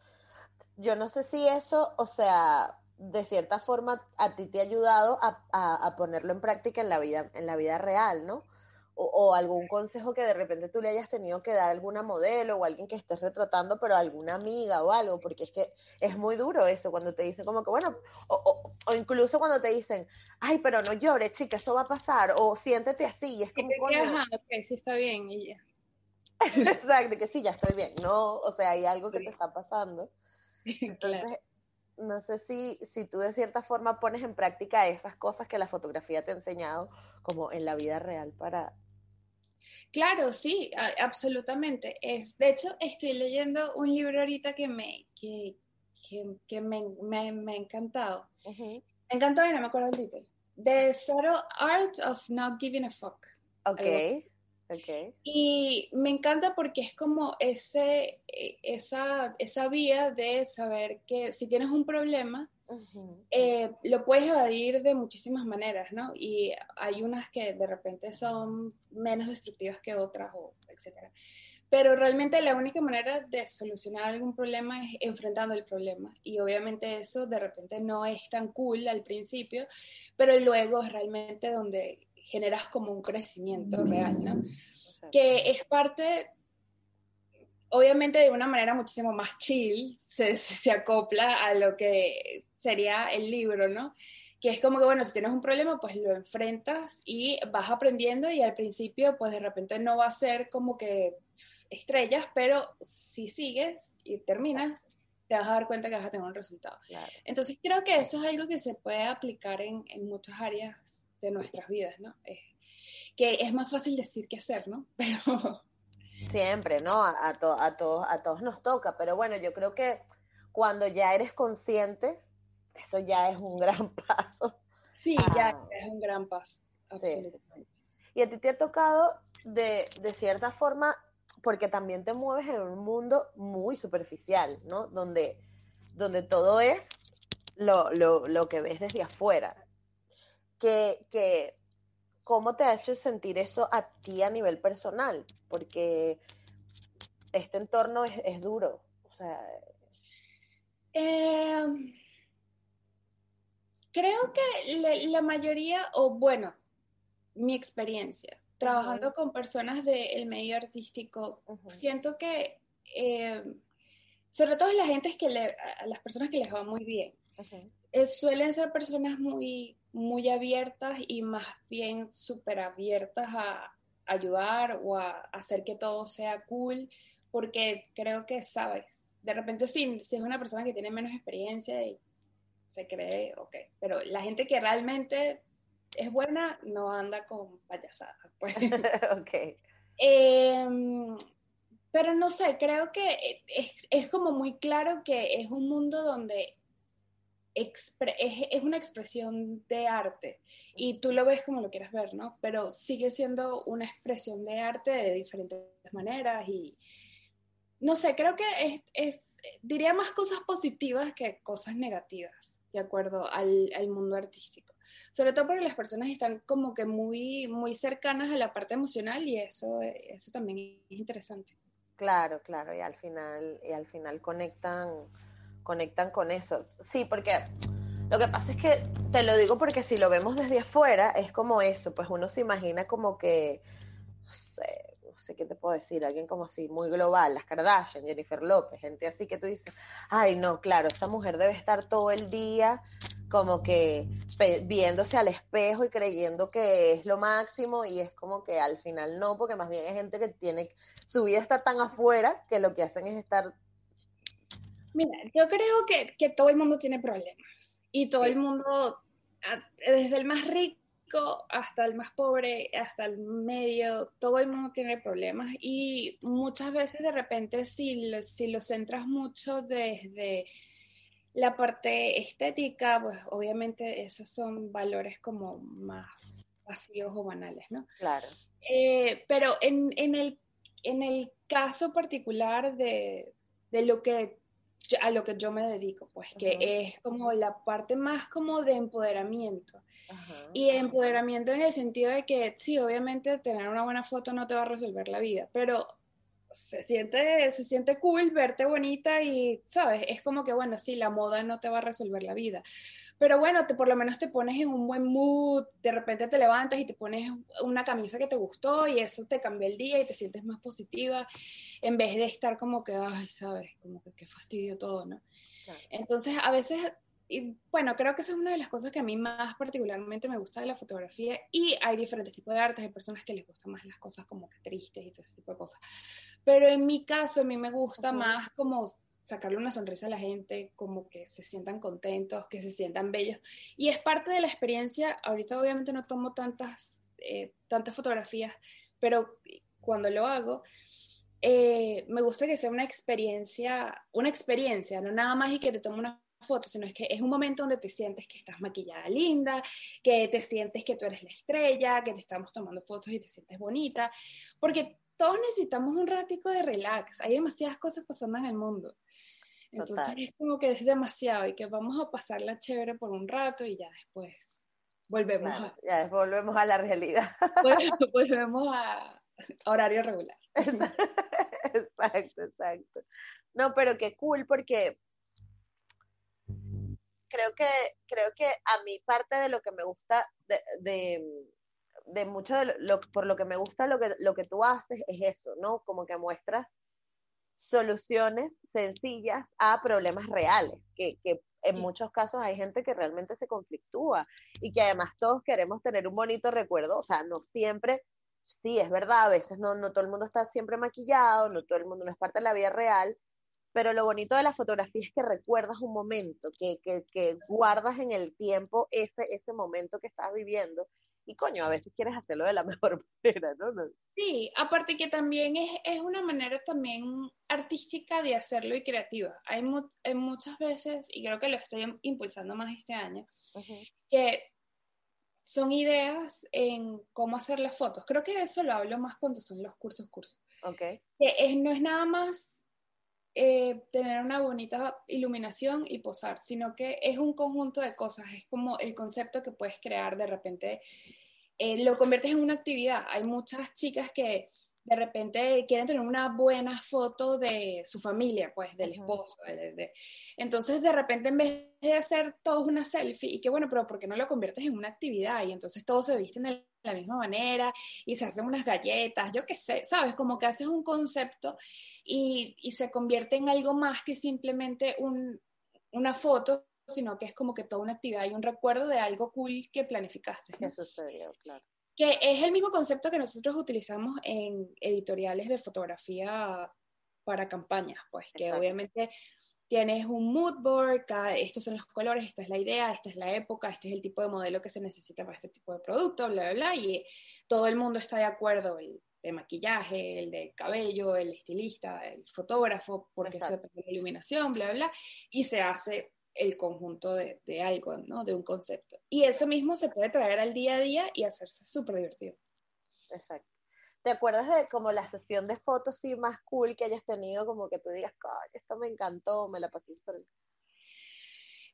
yo no sé si eso, o sea, de cierta forma a ti te ha ayudado a, ponerlo en práctica en la vida, en la vida real, ¿no? O, algún consejo que de repente tú le hayas tenido que dar a alguna modelo o alguien que estés retratando, pero alguna amiga o algo, porque es que es muy duro eso cuando te dicen como que, bueno, o, incluso cuando te dicen, ay, pero no llores, chica, eso va a pasar, o siéntete así, y es como, coño. sí está bien, y ya. Exacto, que sí, ya estoy bien, no, o sea, hay algo que te está pasando. Entonces, no sé si, si tú de cierta forma pones en práctica esas cosas que la fotografía te ha enseñado como en la vida real para... Claro, sí, absolutamente. Es, de hecho, estoy leyendo un libro ahorita que me, que, que, me, me, ha encantado. Me encantó y no me acuerdo el título. The Subtle Art of Not Giving a Fuck. Ok. Y me encanta porque es como ese, e, esa, esa vía de saber que si tienes un problema, eh, lo puedes evadir de muchísimas maneras, ¿no? Y hay unas que de repente son menos destructivas que otras, o etcétera. Pero realmente la única manera de solucionar algún problema es enfrentando el problema. Y obviamente eso de repente no es tan cool al principio, pero luego es realmente donde generas como un crecimiento real, ¿no? Que es parte, obviamente de una manera muchísimo más chill, se, se acopla a lo que sería el libro, ¿no? que es como que, bueno, si tienes un problema, pues lo enfrentas y vas aprendiendo y al principio, pues de repente no va a ser como que estrellas, pero si sigues y terminas, te vas a dar cuenta que vas a tener un resultado. Entonces creo que eso es algo que se puede aplicar en, en muchas áreas de nuestras vidas, ¿no? que es más fácil decir que hacer, ¿no? Pero... Siempre, ¿no? A, a, todos, a todos nos toca, pero bueno, yo creo que cuando ya eres consciente, eso ya es un gran paso. Sí, ya es un gran paso, absolutamente. Y a ti te ha tocado de, de cierta forma, porque también te mueves en un mundo muy superficial, ¿no? Donde, donde todo es lo, lo, lo que ves desde afuera que, ¿cómo te ha hecho sentir eso a ti a nivel personal? Porque este entorno es, duro. O sea... Em, creo que la, mayoría, o bueno, mi experiencia, trabajando con personas del medio artístico, siento que, em, sobre todo la gente que a las personas que les va muy bien, eh, suelen ser personas muy muy abiertas y más bien súper abiertas a ayudar o a hacer que todo sea cool, porque creo que, sabes, de repente sí, si es una persona que tiene menos experiencia y se cree, ok, pero la gente que realmente es buena no anda con payasadas. Pues. ok. Em, pero no sé, creo que es, es como muy claro que es un mundo donde es, es, una expresión de arte y tú lo ves como lo quieras ver, ¿no? Pero sigue siendo una expresión de arte de diferentes maneras y no sé, creo que es, es diría más cosas positivas que cosas negativas, de acuerdo al, mundo artístico. Sobre todo porque las personas están como que muy, muy cercanas a la parte emocional y eso, eso también es interesante. Claro, claro, y al final, y al final conectan conectan con eso. Sí, porque Lo que pasa es que te lo digo porque si lo vemos desde afuera es como eso, pues uno se imagina como que, no sé, sé qué te puedo decir, alguien como así, muy global, las Kardashian, Jennifer López, gente así que tú dices, ay no, claro, esa mujer debe estar todo el día como que viéndose al espejo y creyendo que es lo máximo y es como que al final no, porque más bien hay gente que tiene, su vida está tan afuera que lo que hacen es estar... Mira, yo creo que, que todo el mundo tiene problemas y todo el mundo, desde el más rico hasta el más pobre, hasta el medio, todo el mundo tiene problemas y muchas veces de repente si, si lo centras mucho desde la parte estética, pues obviamente esos son valores como más vacíos o banales, ¿no? Claro. Eh, pero en, el, en el caso particular de, lo que a lo que yo me dedico, pues que es como la parte más como de empoderamiento. Y empoderamiento en el sentido de que sí, obviamente tener una buena foto no te va a resolver la vida, pero se siente, se siente cool verte bonita y, ¿sabes? Es como que, bueno, sí, la moda no te va a resolver la vida. Pero bueno, te, por lo menos te pones en un buen mood, de repente te levantas y te pones una camisa que te gustó y eso te cambia el día y te sientes más positiva, en vez de estar como que, ay, ¿sabes? Como que qué fastidio todo, ¿no? Entonces, a veces y bueno, creo que esa es una de las cosas que a mí más particularmente me gusta de la fotografía y hay diferentes tipos de artes, hay personas que les gustan más las cosas como que tristes y todo ese tipo de cosas. Pero en mi caso, a mí me gusta más como sacarle una sonrisa a la gente, como que se sientan contentos, que se sientan bellos. Y es parte de la experiencia, ahorita obviamente no tomo tantas, eh, tantas fotografías, pero cuando lo hago, eh, me gusta que sea una experiencia, una experiencia, no nada más y que te tome una foto, sino es que es un momento donde te sientes que estás maquillada linda, que te sientes que tú eres la estrella, que te estamos tomando fotos y te sientes bonita, porque todos necesitamos un ratico de relax, hay demasiadas cosas pasando en el mundo. Entonces es como que es demasiado y que vamos a pasarla chévere por un rato y ya después volvemos a... Ya volvemos a la realidad. volvemos a horario regular. Exacto, exacto. No, pero qué cool porque creo que, creo que a mí parte de lo que me gusta, de, de, mucho de lo, por lo que me gusta lo que, lo que tú haces es eso, ¿no? Como que muestras soluciones sencillas a problemas reales, que, que en muchos casos hay gente que realmente se conflictúa y que además todos queremos tener un bonito recuerdo, o sea, no siempre, sí, es verdad, a veces no, no todo el mundo está siempre maquillado, no todo el mundo no es parte de la vida real, pero lo bonito de la fotografía es que recuerdas un momento, que, que, que, guardas en el tiempo ese, ese momento que estás viviendo. Y coño, a veces quieres hacerlo de la mejor manera, ¿no? Sí, aparte que también es, es, una manera también artística de hacerlo y creativa. Hay, muchas veces, y creo que lo estoy impulsando más este año, que son ideas en cómo hacer las fotos. Creo que eso lo hablo más cuando son los cursos, cursos. Okay. Que es, no es nada más eh, tener una bonita iluminación y posar, sino que es un conjunto de cosas, es como el concepto que puedes crear de repente, eh, lo conviertes en una actividad. Hay muchas chicas que de repente quieren tener una buena foto de su familia, pues del esposo. Entonces, de repente, en vez de hacer todos una selfie, y que bueno, pero ¿por qué no lo conviertes en una actividad? Y entonces todos se visten de la misma manera y se hacen unas galletas, yo qué sé, ¿sabes? Como que haces un concepto y, y se convierte en algo más que simplemente un, una foto sino que es como que toda una actividad y un recuerdo de algo cool que planificaste. Que sucedió, claro que es el mismo concepto que nosotros utilizamos en editoriales de fotografía para campañas, pues que obviamente tienes un mood board, estos son los colores, esta es la idea, esta es la época, este es el tipo de modelo que se necesita para este tipo de producto, bla, bla, bla, y todo el mundo está de acuerdo, el de maquillaje, el de cabello, el estilista, el fotógrafo, porque eso depende de la iluminación, bla, bla, bla, y se hace el conjunto de, de, algo, ¿no? De un concepto. Y eso mismo se puede traer al día a día y hacerse súper divertido. Exacto. ¿Te acuerdas de como la sesión de fotos sí más cool que hayas tenido? Como que tú digas, esto me encantó, me la pasé súper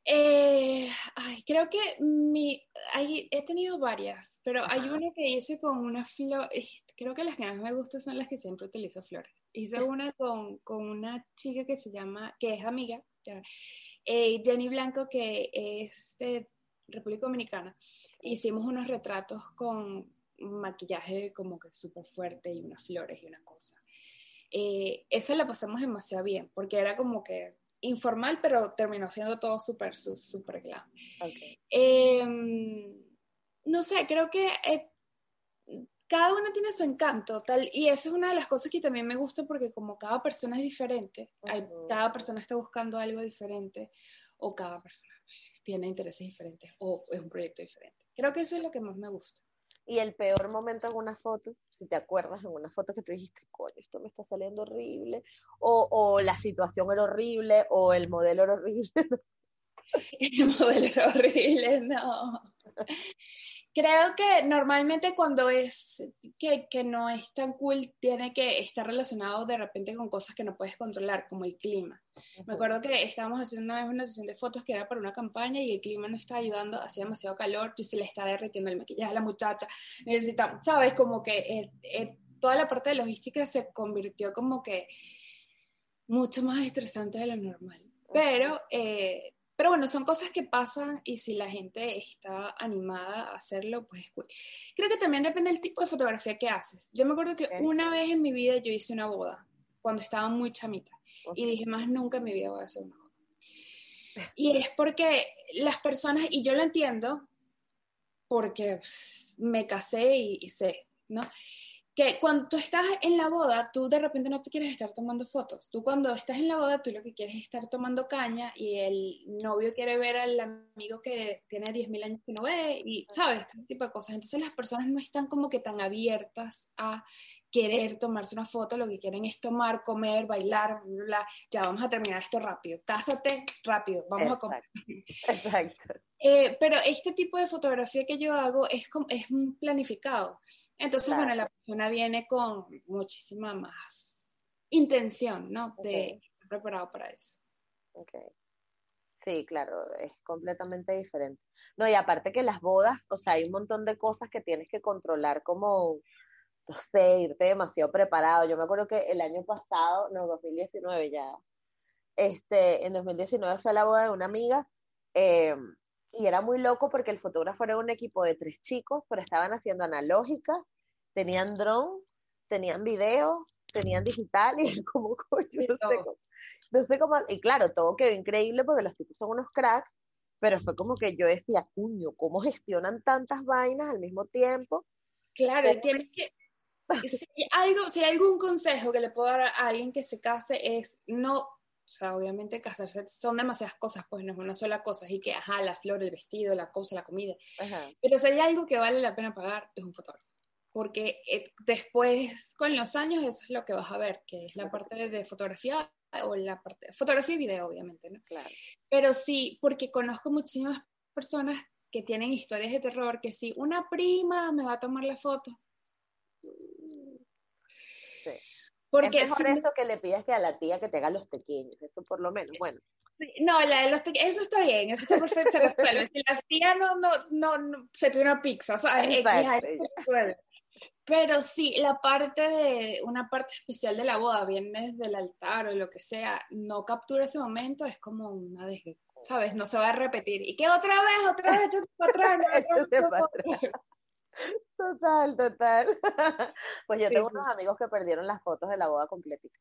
eh, ay, creo que mi, hay, he tenido varias, pero hay una que hice con una flor, creo que las que más me gustan son las que siempre utilizo flores. Hice una con, con una chica que se llama, que es amiga, eh, Jenny Blanco, que es de República Dominicana, hicimos unos retratos con maquillaje como que súper fuerte y unas flores y una cosa. Eh, eso la pasamos demasiado bien, porque era como que informal, pero terminó siendo todo súper, súper glam. Em, no sé, creo que eh, cada una tiene su encanto, tal, y eso es una de las cosas que también me gusta porque como cada persona es diferente, cada persona está buscando algo diferente, o cada persona tiene intereses diferentes, o es un proyecto diferente. Creo que eso es lo que más me gusta. Y el peor momento en una foto, si te acuerdas, en una foto que tú dijiste, coño, esto me está saliendo horrible, o, o la situación era horrible, o el modelo era horrible. el modelo era horrible, no. Creo que normalmente cuando es que, que, no es tan cool, tiene que estar relacionado de repente con cosas que no puedes controlar, como el clima. Me acuerdo que estábamos haciendo una vez una sesión de fotos que era para una campaña y el clima no estaba ayudando, hacía demasiado calor, y se le está derritiendo el maquillaje a la muchacha. Necesitamos, ¿sabes? Como que eh, eh, toda la parte de logística se convirtió como que mucho más estresante de lo normal. Pero eh, pero bueno, son cosas que pasan y si la gente está animada a hacerlo, pues es cool. Creo que también depende del tipo de fotografía que haces. Yo me acuerdo que una vez en mi vida yo hice una boda, cuando estaba muy chamita, y dije, más nunca en mi vida voy a hacer una boda. Y es porque las personas, y yo lo entiendo, porque me casé y, y sé, ¿no? Que cuando tú estás en la boda, tú de repente no te quieres estar tomando fotos. Tú cuando estás en la boda, tú lo que quieres es estar tomando caña y el novio quiere ver al amigo que tiene 10.000 años que no ve y, ¿sabes? Este tipo de cosas. Entonces las personas no están como que tan abiertas a querer tomarse una foto, lo que quieren es tomar, comer, bailar, bla, ya vamos a terminar esto rápido, cásate rápido, vamos a comer. Exacto. Eh, pero este tipo de fotografía que yo hago es, es planificado. Entonces, bueno, la persona viene con muchísima más intención, ¿no? De estar preparado para eso. Ok. Sí, claro, es completamente diferente. No, y aparte que las bodas, o sea, hay un montón de cosas que tienes que controlar como, no sé, irte demasiado preparado. Yo me acuerdo que el año pasado, no, 2019 ya, este, en 2019 fue a la boda de una amiga, eh, y era muy loco porque el fotógrafo era un equipo de tres chicos, pero estaban haciendo analógica, tenían dron, tenían video, tenían digital y como coño, no sé cómo, no sé cómo, y claro, todo quedó increíble porque los tipos son unos cracks, pero fue como que yo decía, cuño, ¿cómo gestionan tantas vainas al mismo tiempo? Claro, tienes que, si, algo, si hay algún consejo que le puedo dar a alguien que se case es no o sea, obviamente casarse son demasiadas cosas, pues no es una sola cosa, y que, ajá, la flor, el vestido, la cosa, la comida. Pero si hay algo que vale la pena pagar, es un fotógrafo. Porque eh, después, con los años, eso es lo que vas a ver, que es la parte de, fotografía o la parte de fotografía y video, obviamente, ¿no? Claro. Pero sí, porque conozco muchísimas personas que tienen historias de terror, que si una prima me va a tomar la foto. Sí. Porque es mejor eso que le pidas que a la tía que te haga los pequeños, eso por lo menos, bueno. No, la de los eso está bien, eso está perfecto, se resuelve. Si la tía no, no, no, se pide una pizza, o sea, Pero sí, la parte de, una parte especial de la boda, viene desde el altar o lo que sea, no captura ese momento, es como una de, ¿sabes? No se va a repetir. ¿Y qué otra vez? Otra vez, échate para atrás. Total, total. Pues yo tengo unos amigos que perdieron las fotos de la boda completica.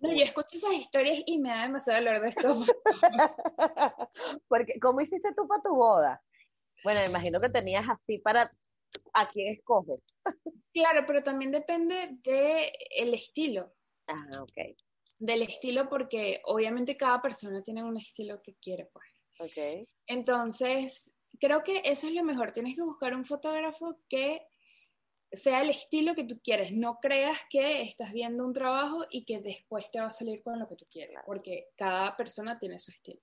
no, yo escucho esas historias y me da demasiado dolor de esto. Porque, ¿cómo hiciste tú para tu boda? Bueno, me imagino que tenías así para a quién escoges. Claro, pero también depende del el estilo. Ah, ok. Del estilo, porque obviamente cada persona tiene un estilo que quiere, pues. Ok. Entonces, creo que eso es lo mejor. Tienes que buscar un fotógrafo que sea el estilo que tú quieres. No creas que estás viendo un trabajo y que después te va a salir con lo que tú quieres, porque cada persona tiene su estilo.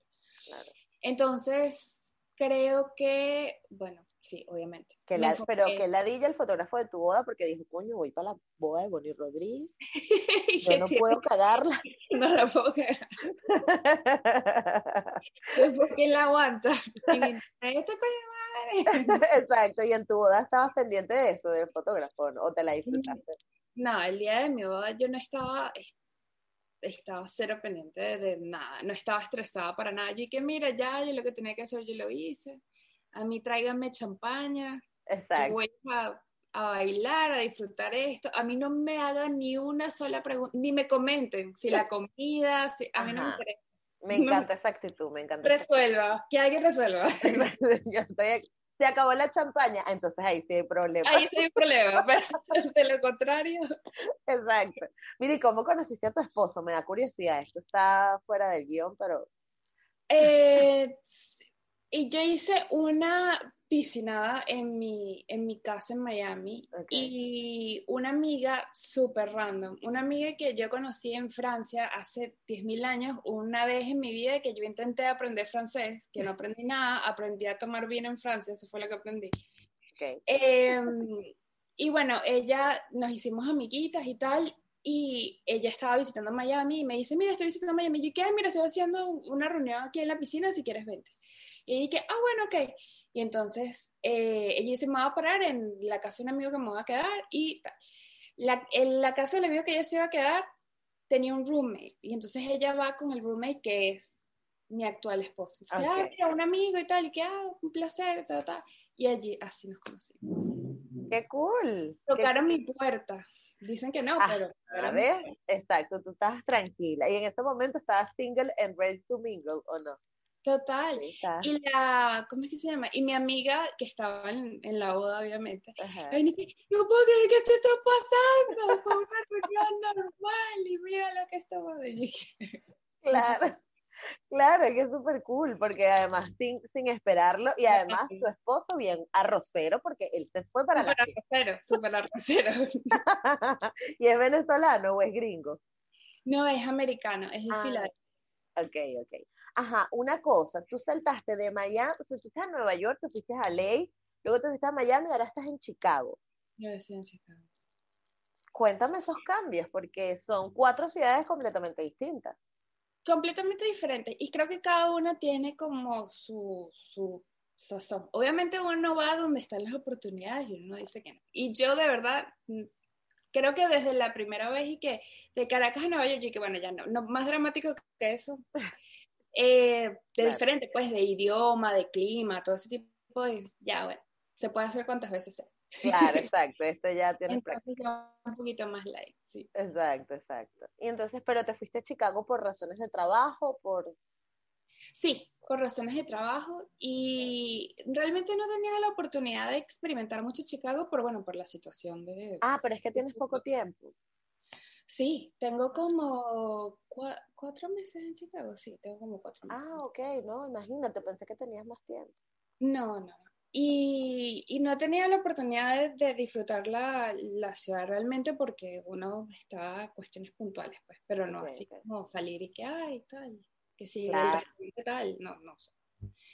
Entonces, creo que, bueno, sí, obviamente. Que la, pero que ladilla el fotógrafo de tu boda porque dijo, coño, voy para la boda de Bonnie Rodríguez. Yo no puedo cagarla. No la puedo cagar. Después la aguanta. Exacto, y en tu boda estabas pendiente de eso, del fotógrafo, ¿no? ¿o te la disfrutaste? No, el día de mi boda yo no estaba, estaba cero pendiente de, nada, no estaba estresada para nada. Yo y que mira, ya, yo lo que tenía que hacer, yo lo hice. A mí tráiganme champaña. Exacto. Voy a, a, bailar, a disfrutar esto. A mí no me hagan ni una sola pregunta, ni me comenten si la comida, si, a mí no me interesa. Me encanta esa actitud, me encanta. Resuelva, que alguien resuelva. yo estoy se acabó la champaña, entonces ahí sí hay problema. Ahí sí hay problema, pero de lo contrario. Exacto. Mire, ¿cómo conociste a tu esposo? Me da curiosidad, esto está fuera del guion, pero... Eh, y yo hice una piscinada en mi, en mi casa en Miami y una amiga súper random, una amiga que yo conocí en Francia hace 10.000 años, una vez en mi vida que yo intenté aprender francés, que no aprendí nada, aprendí a tomar vino en Francia, eso fue lo que aprendí. Em, y bueno, ella nos hicimos amiguitas y tal, y ella estaba visitando Miami y me dice, mira, estoy visitando Miami. Y yo, ¿qué? Mira, estoy haciendo una reunión aquí en la piscina, si quieres vente. Y dije, ah, bueno, ok. Y entonces eh, ella dice, me va a parar en la casa de un amigo que me va a quedar y La, en la casa del amigo que ella se iba a quedar tenía un roommate y entonces ella va con el roommate que es mi actual esposo. Y dice, ah, mira, un amigo y tal, y que, ah, un placer, tal, tal. Y allí así nos conocimos. ¡Qué cool! Tocaron mi puerta. Dicen que no, ah, pero... A ver, exacto, tú estabas tranquila. Y en ese momento estabas single and ready to mingle, ¿o no? Total. Y la, ¿cómo es que se llama? Y mi amiga, que estaba en, en la boda, obviamente, no puedo creer que esto está pasando, como una reunión normal, y mira lo que estamos Claro. Claro, que es súper cool, porque además sin, sin esperarlo, y además su esposo bien arrocero, porque él se fue para super la... arrocero, súper arrocero. ¿Y es venezolano o es gringo? No, es americano, es de ah, Filadelfia. Ok, ok ajá, una cosa, tú saltaste de Miami, tú fuiste a Nueva York, tú fuiste a LA, luego tú fuiste a Miami y ahora estás en Chicago. Yo estoy en Chicago. Cuéntame esos cambios, porque son cuatro ciudades completamente distintas. Completamente diferentes, y creo que cada una tiene como su, su sazón. Obviamente uno va donde están las oportunidades y uno dice que no. Y yo de verdad mm, creo que desde la primera vez y que de Caracas a Nueva York, y que bueno, ya no, no más dramático que eso, eh, de diferente, pues, de idioma, de clima, todo ese tipo de, ya, bueno, se puede hacer cuantas veces sea. Claro, exacto, esto ya tiene práctica. Un poquito más light, sí. Exacto, exacto. Y entonces, pero te fuiste a Chicago por razones de trabajo, por... Sí, por razones de trabajo y realmente no tenía la oportunidad de experimentar mucho Chicago por, bueno, por la situación de... Ah, pero es que tienes poco tiempo. Sí, tengo como cuatro meses en Chicago, sí, tengo como cuatro meses. Ah, ok, no, imagínate, pensé que tenías más tiempo. No, no. Y, y no tenía la oportunidad de, disfrutar la, la, ciudad realmente porque uno está a cuestiones puntuales, pues, pero no así como salir y que, ay, tal, que sí, claro. tal, no, no sé.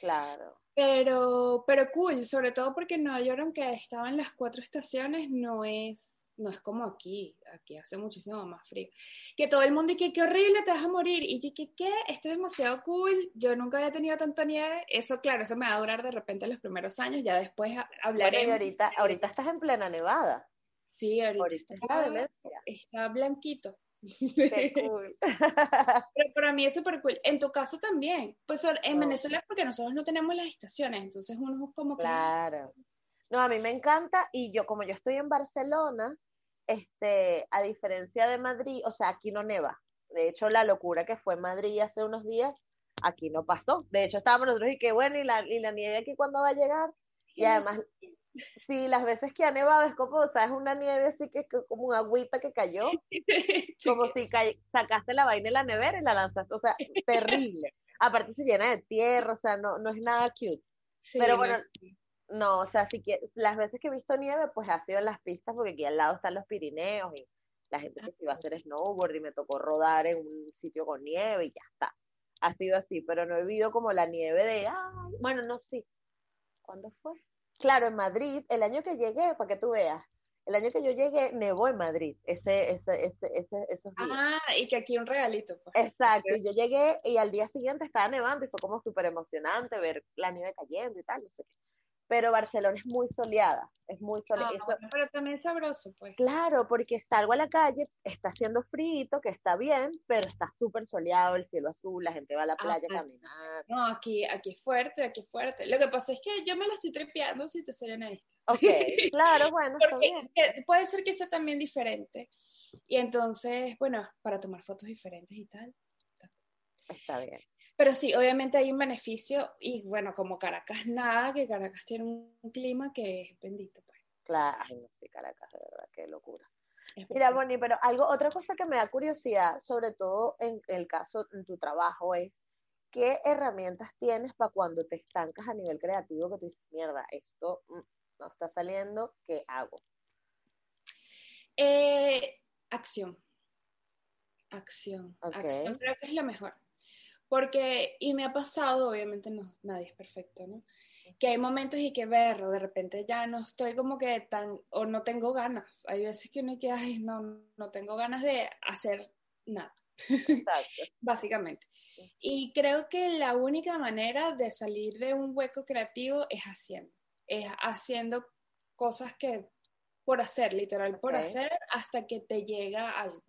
Claro. Pero, pero cool, sobre todo porque en Nueva York, aunque estaba en las cuatro estaciones, no es, no es como aquí. Aquí hace muchísimo más frío. Que todo el mundo dice, qué horrible, te vas a morir. Y yo, ¿qué? ¿qué? Esto es demasiado cool. Yo nunca había tenido tanta nieve. Eso, claro, eso me va a durar de repente los primeros años. Ya después hablaré. ahorita, ahorita estás en plena nevada. Sí, ahorita, está, está blanquito. Qué cool. Pero para mí es súper cool. En tu caso también. Pues en Venezuela es porque nosotros no tenemos las estaciones, entonces uno es como que... Claro. No, a mí me encanta y yo como yo estoy en Barcelona, este, a diferencia de Madrid, o sea, aquí no neva. De hecho, la locura que fue en Madrid hace unos días, aquí no pasó. De hecho, estábamos nosotros y qué bueno, y la, y la nieve aquí cuándo va a llegar. Y además, Sí, las veces que ha nevado es como, ¿sabes? Una nieve así que es como una agüita que cayó. como si sacaste la vaina de la nevera y la lanzaste. O sea, terrible. Aparte se llena de tierra, o sea, no, no es nada cute. Pero bueno, no, o sea, si que, las veces que he visto nieve, pues ha sido en las pistas, porque aquí al lado están los Pirineos y la gente que se iba a hacer snowboard y me tocó rodar en un sitio con nieve y ya está. Ha sido así, pero no he vivido como la nieve de, ay, bueno, no sé. ¿Cuándo fue? Claro, en Madrid, el año que llegué, para que tú veas, el año que yo llegué, nevó en Madrid, ese, ese, ese, ese esos días. Ah, y que aquí un regalito. Pues. Exacto, y yo llegué y al día siguiente estaba nevando y fue como súper emocionante ver la nieve cayendo y tal, no sé qué. Pero Barcelona es muy soleada, es muy soleada. Ah, pero también es sabroso, pues. Claro, porque salgo a la calle, está haciendo frío, que está bien, pero está súper soleado, el cielo azul, la gente va a la ah, playa a caminar. No, aquí, aquí es fuerte, aquí es fuerte. Lo que pasa es que yo me lo estoy trepeando si te soy honesta. Ok, claro, bueno, está bien. Puede ser que sea también diferente. Y entonces, bueno, para tomar fotos diferentes y tal. Está bien. Pero sí, obviamente hay un beneficio y bueno, como Caracas nada, que Caracas tiene un clima que es bendito. Pues. Claro, ay, no sé, Caracas, de verdad, qué locura. Mira, Bonnie, pero algo, otra cosa que me da curiosidad, sobre todo en el caso en tu trabajo, es qué herramientas tienes para cuando te estancas a nivel creativo, que tú dices, mierda, esto mm, no está saliendo, ¿qué hago? Eh, acción. Acción. Acción creo que es lo mejor. Porque, y me ha pasado, obviamente no, nadie es perfecto, ¿no? Que hay momentos y que verlo, de repente ya no estoy como que tan, o no tengo ganas. Hay veces que uno que, ay, no, no tengo ganas de hacer nada. Básicamente. Y creo que la única manera de salir de un hueco creativo es haciendo. Es haciendo cosas que por hacer, literal, por hacer, hasta que te llega algo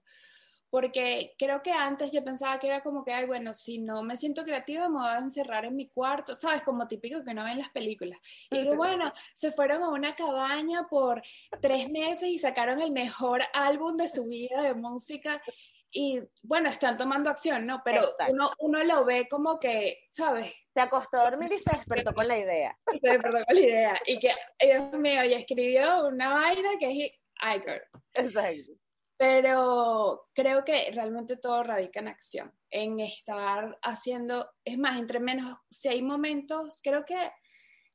porque creo que antes yo pensaba que era como que, ay, bueno, si no me siento creativa me voy a encerrar en mi cuarto, ¿sabes? Como típico que no ven las películas. Y digo, bueno, se fueron a una cabaña por tres meses y sacaron el mejor álbum de su vida de música. Y bueno, están tomando acción, ¿no? Pero uno, uno, lo ve como que, ¿sabes? Se acostó a dormir y se despertó con la idea. Se despertó con la idea. Y que, Dios mío, y escribió una vaina que es Iger. Exacto. Pero creo que realmente todo radica en acción, en estar haciendo, es más, entre menos, si hay momentos, creo que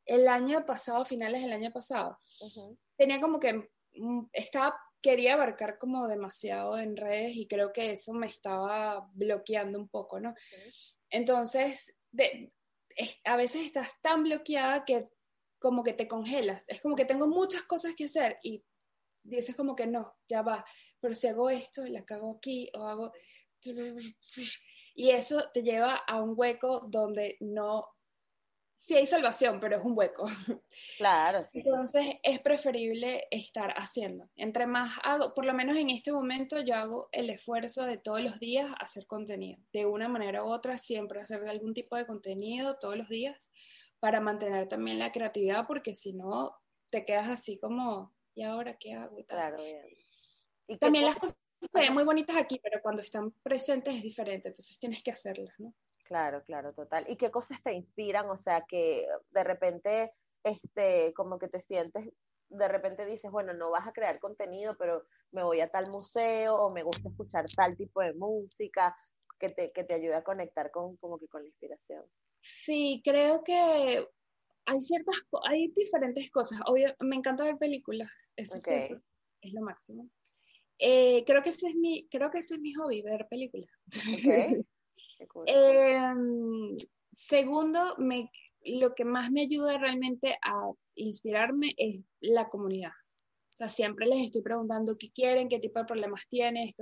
el año pasado, finales del año pasado, tenía como que, mm, estaba, quería abarcar como demasiado en redes y creo que eso me estaba bloqueando un poco, ¿no? Entonces, de, a veces estás tan bloqueada que como que te congelas, es como que tengo muchas cosas que hacer y dices como que no, ya va pero si hago esto, la cago aquí o hago... Y eso te lleva a un hueco donde no... Sí hay salvación, pero es un hueco. Claro. Sí. Entonces es preferible estar haciendo. Entre más hago, por lo menos en este momento yo hago el esfuerzo de todos los días hacer contenido. De una manera u otra, siempre hacer algún tipo de contenido todos los días para mantener también la creatividad, porque si no, te quedas así como, ¿y ahora qué hago? Claro, bien. También las cosas se ven muy bonitas aquí, pero cuando están presentes es diferente, entonces tienes que hacerlas, ¿no? Claro, claro, total. ¿Y qué cosas te inspiran? O sea, que de repente, este, como que te sientes, de repente dices, bueno, no vas a crear contenido, pero me voy a tal museo o me gusta escuchar tal tipo de música que te, que te ayude a conectar con, como que con la inspiración. Sí, creo que hay ciertas, hay diferentes cosas. Obvio, me encanta ver películas, eso es lo máximo. Eh, creo, que ese es mi, creo que ese es mi hobby, ver películas. Em, segundo, me, lo que más me ayuda realmente a inspirarme es la comunidad. O sea, siempre les estoy preguntando qué quieren, qué tipo de problemas tienen,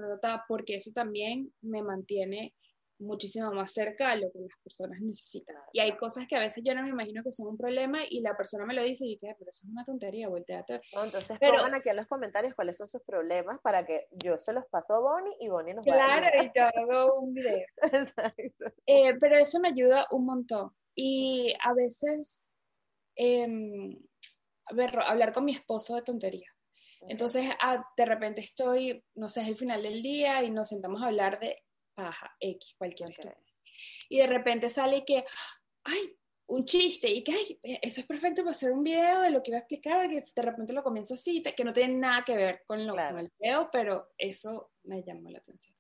porque eso también me mantiene muchísimo más cerca a lo que las personas necesitan. Y hay cosas que a veces yo no me imagino que son un problema y la persona me lo dice y yo, pero eso es una tontería, volteate. No, entonces pongan aquí en los comentarios cuáles son sus problemas para que yo se los paso a Bonnie y Bonnie nos Claro, y yo hago un video. Exacto. Eh, pero eso me ayuda un montón. Y a veces, eh, a ver, hablar con mi esposo de tontería. Entonces, ah, de repente estoy, no sé, es el final del día y nos sentamos a hablar de paja, X, cualquier okay. Y de repente sale que, ay, un chiste, y que ay, eso es perfecto para hacer un video de lo que iba a explicar, que de repente lo comienzo así, que no tiene nada que ver con, lo, con el video, pero eso me llamó la atención.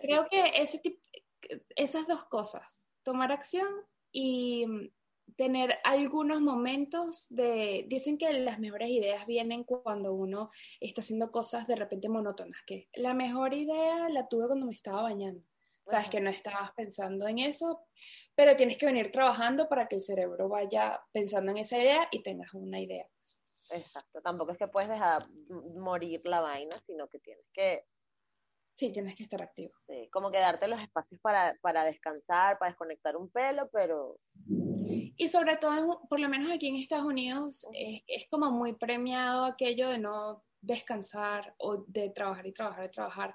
Creo que ese tipo, esas dos cosas, tomar acción y tener algunos momentos de, dicen que las mejores ideas vienen cuando uno está haciendo cosas de repente monótonas, que la mejor idea la tuve cuando me estaba bañando. Sabes que no estabas pensando en eso, pero tienes que venir trabajando para que el cerebro vaya pensando en esa idea y tengas una idea. Exacto, tampoco es que puedes dejar morir la vaina, sino que tienes que Sí, tienes que estar activo. Sí, como que darte los espacios para, para descansar, para desconectar un pelo, pero... Y sobre todo, por lo menos aquí en Estados Unidos, es, es como muy premiado aquello de no descansar o de trabajar y trabajar y trabajar.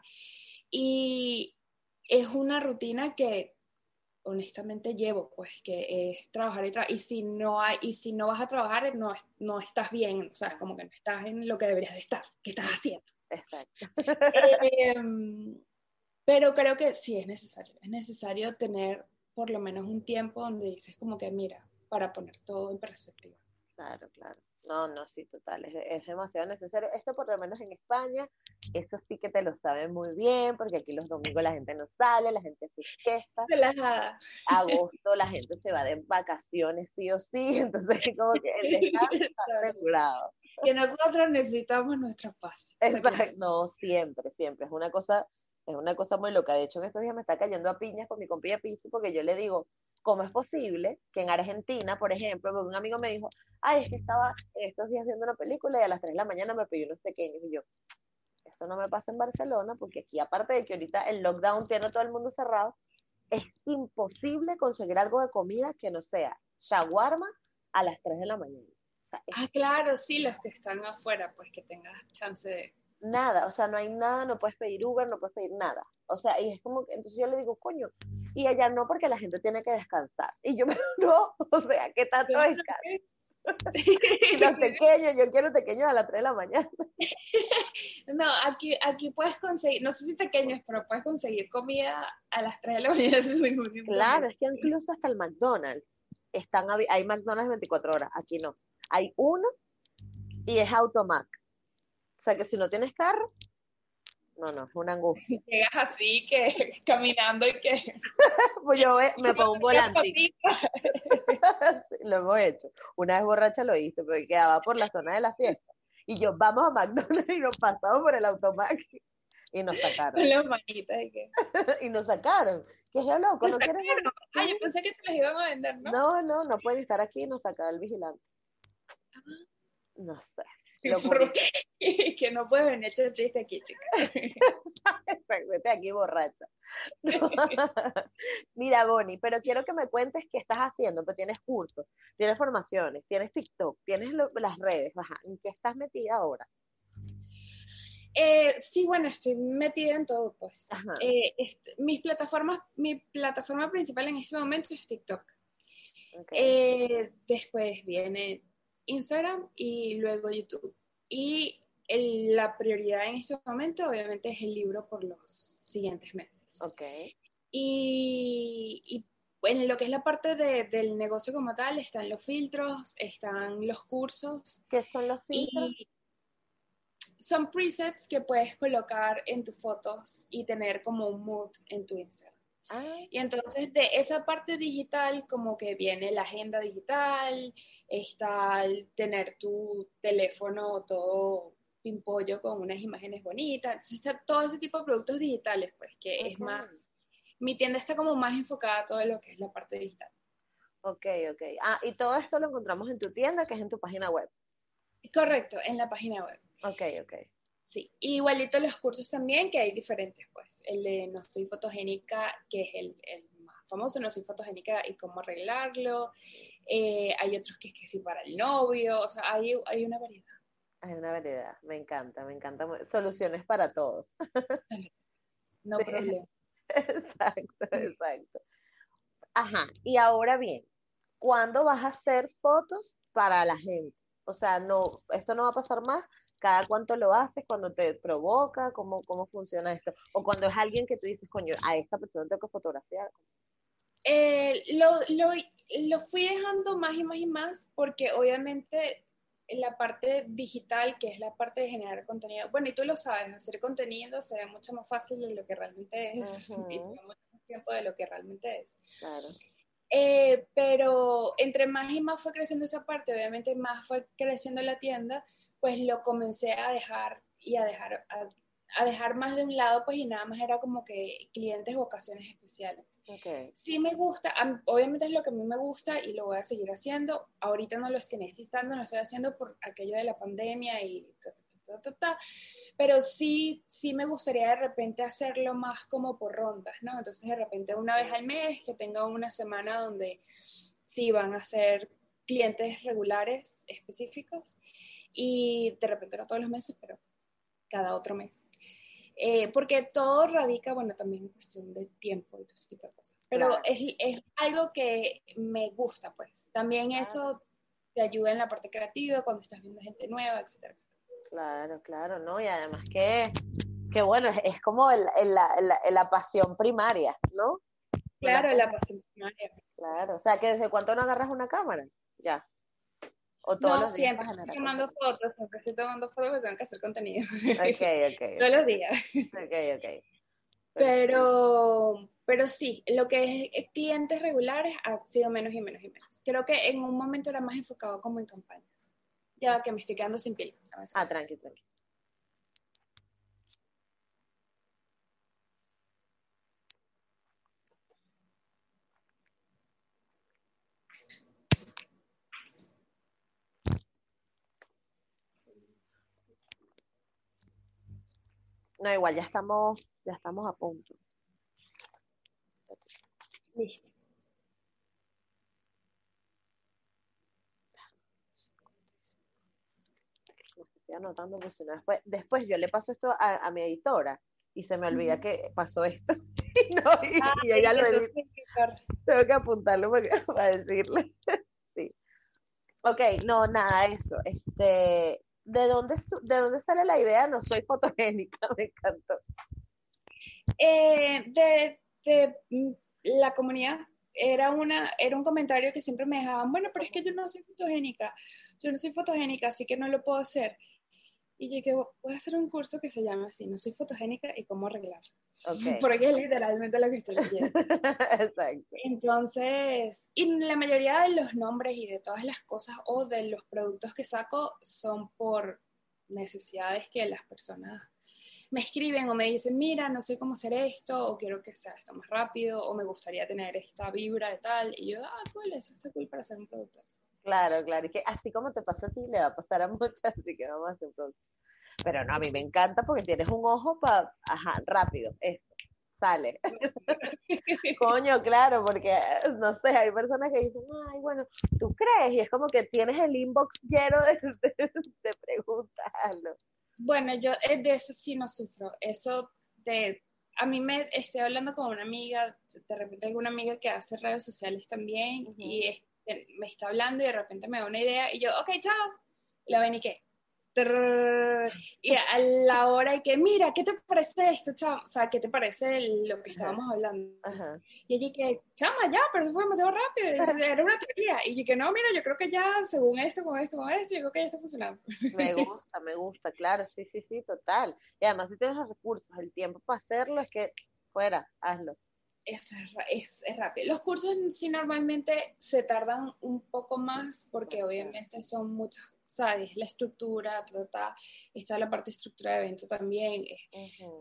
Y es una rutina que honestamente llevo, pues que es trabajar y, tra y si no hay, y si no vas a trabajar, no, no estás bien, o sea, es como que no estás en lo que deberías de estar, ¿qué estás haciendo? Exacto. Em, pero creo que sí es necesario, es necesario tener por lo menos un tiempo donde dices como que mira, para poner todo en perspectiva. Claro, claro. No, no, sí, total, es, es, demasiado necesario. Esto por lo menos en España, eso sí que te lo saben muy bien, porque aquí los domingos la gente no sale, la gente se fiesta. Relajada. Agosto la gente se va de vacaciones sí o sí, entonces como que el descanso está asegurado. Que nosotros necesitamos nuestra paz. Exacto, no, siempre, siempre. Es una cosa, es una cosa muy loca. De hecho, en estos días me está cayendo a piñas con mi compilla Piso, porque yo le digo, ¿cómo es posible que en Argentina, por ejemplo, un amigo me dijo, ay, es que estaba estos días viendo una película y a las 3 de la mañana me pedí unos pequeños y yo, eso no me pasa en Barcelona porque aquí aparte de que ahorita el lockdown tiene todo el mundo cerrado, es imposible conseguir algo de comida que no sea shawarma a las 3 de la mañana. Ah, claro, sí, los que están afuera, pues que tengas chance de... Nada, o sea, no hay nada, no puedes pedir Uber, no puedes pedir nada. O sea, y es como que, entonces yo le digo, coño, y allá no porque la gente tiene que descansar. Y yo, pero no, o sea, ¿qué tanto descanso? los pequeños, yo quiero pequeños a las 3 de la mañana. No, aquí, aquí puedes conseguir, no sé si pequeños, pero puedes conseguir comida a las 3 de la mañana. Claro, es que incluso hasta el McDonald's, están, hay McDonald's 24 horas, aquí no. Hay uno y es Automac. O sea que si no tienes carro, no, no, es una angustia. Llegas así, que caminando y que... pues yo me pongo un volante. lo hemos hecho. Una vez borracha lo hice, porque quedaba por la zona de la fiesta. Y yo, vamos a McDonald's y nos pasamos por el automac. Y nos sacaron. y nos sacaron. ¿Qué es lo loco? ¿No quieres Ah, yo pensé que te las iban a vender, ¿no? No, no, no pueden estar aquí y nos saca el vigilante. Ah. No sé. que no puedes venir a echar chiste aquí, chica. Vete aquí borracha. Mira, Bonnie, pero quiero que me cuentes qué estás haciendo, pues tienes cursos, tienes formaciones, tienes TikTok, tienes las redes, ¿en qué estás metida ahora? Eh, sí, bueno, estoy metida en todo, pues. Eh, este, mis plataformas, mi plataforma principal en este momento es TikTok. Eh, después viene Instagram y luego YouTube. Y la prioridad en este momento obviamente es el libro por los siguientes meses. Ok. Y, y en lo que es la parte de, del negocio como tal, están los filtros, están los cursos. ¿Qué son los filtros? son presets que puedes colocar en tus fotos y tener como un mood en tu Instagram. Ah. Y entonces de esa parte digital como que viene la agenda digital, está el tener tu teléfono todo pimpollo con unas imágenes bonitas, entonces está todo ese tipo de productos digitales, pues que es más, mi tienda está como más enfocada a todo lo que es la parte digital. Ok, ok. Ah, y todo esto lo encontramos en tu tienda, que es en tu página web. Correcto, en la página web. Ok, ok. Sí, igualito los cursos también, que hay diferentes, pues. El de No soy fotogénica, que es el, el más famoso, No soy fotogénica y cómo arreglarlo. Eh, hay otros que es que sí para el novio, o sea, hay, hay una variedad. Hay una variedad, me encanta, me encanta. Soluciones para todo. No problema. Exacto, exacto. Ajá, y ahora bien, ¿cuándo vas a hacer fotos para la gente? O sea, no, esto no va a pasar más ¿Cada cuánto lo haces? ¿Cuando te provoca? ¿Cómo, cómo funciona esto? O cuando es alguien que tú dices, coño, a esta persona tengo que fotografiar. Eh, lo, lo, lo, fui dejando más y más y más porque obviamente la parte digital, que es la parte de generar contenido, bueno, y tú lo sabes, hacer contenido se ve mucho más fácil de lo que realmente es y toma mucho más tiempo de lo que realmente es. Claro. Eh, pero entre más y más fue creciendo esa parte, obviamente más fue creciendo la tienda, pues lo comencé a dejar y a dejar, a, dejar más de un lado, pues y nada más era como que clientes o ocasiones especiales. Okay. Sí me gusta, obviamente es lo que a mí me gusta y lo voy a seguir haciendo. Ahorita no lo estoy necesitando, lo estoy haciendo por aquello de la pandemia y ta, ta, ta. Pero sí, sí me gustaría de repente hacerlo más como por rondas, ¿no? Entonces de repente una vez al mes, que tenga una semana donde sí van a ser clientes regulares específicos y de repente no todos los meses, pero cada otro mes. Eh, porque todo radica, bueno, también en cuestión de tiempo y todo ese tipo de cosas. Pero Claro. es, es algo que me gusta, pues. También Claro. eso te ayuda en la parte creativa, cuando estás viendo gente nueva, etcétera, etcétera. Claro, claro, ¿no? Y además que, que bueno, es, como el- el- la, la- la pasión primaria, ¿no? Claro, la cosa- pasión primaria. Claro, o sea, que desde cuánto no agarras una cámara, ya. O todos No, los días siempre estoy tomando fotos, siempre estoy tomando fotos porque tengo que hacer contenido. Ok, ok, Todos los días. ok, ok. Pero, pero sí, lo que es eh, clientes regulares ha sido menos y menos y menos. Creo que en un momento era más enfocado como en campañas. Ya que me estoy quedando sin piel. Ah, tranqui, tranqui. No, igual ya estamos, ya estamos a punto. Listo. Estoy anotando porque si no después, después yo le paso esto a, a mi editora y se me olvida que pasó esto. y, no, y, Ah, y ella lo edita. Tengo que apuntarlo porque, para decirle. sí. Ok, no, nada, eso. Este, ¿de dónde, ¿De dónde sale la idea? No soy fotogénica, me encantó. Eh, de, de mm, la comunidad era una era un comentario que siempre me dejaban, bueno, pero es que yo no soy fotogénica, yo no soy fotogénica, así que no lo puedo hacer. Y dije, voy a hacer un curso que se llama así, no soy fotogénica y cómo arreglar. Ok. Porque es literalmente lo que estoy leyendo. Exacto. Entonces, y la mayoría de los nombres y de todas las cosas o de los productos que saco son por necesidades que las personas me escriben o me dicen, mira, no sé cómo hacer esto, o quiero que sea esto más rápido, o me gustaría tener esta vibra de tal. Y yo, ah, cool, eso está cool para hacer un producto. De eso". Claro, claro. Y que así como te pasa a ti, le va a pasar a muchas, así que vamos a hacer pronto. Pero no, a mí me encanta porque tienes un ojo para, ajá, rápido, esto, sale. Coño, claro, porque, no sé, hay personas que dicen, ay, bueno, ¿tú crees? Y es como que tienes el inbox lleno de, de, de preguntas. Bueno, yo eh, de eso sí no sufro. Eso de, a mí me estoy hablando con una amiga, de repente alguna amiga que hace redes sociales también y este, me está hablando y de repente me da una idea y yo, ok, chao. Y la ven y qué. Y a la hora y que, mira, ¿qué te parece esto, chao? O sea, ¿qué te parece lo que estábamos hablando? Ajá. Y ella que, chama, ya, pero eso fue demasiado rápido. Era una teoría. Y yo que, no, mira, yo creo que ya, según esto, con esto, con esto, yo creo que ya está funcionando. Me gusta, me gusta, claro, sí, sí, sí, total. Y además si tienes los recursos, el tiempo para hacerlo, es que fuera, hazlo. Es, es, es rápido. Los cursos sí normalmente se tardan un poco más porque obviamente son muchas, ¿sabes? La estructura, ta, ta, ta, está la parte de estructura de evento también.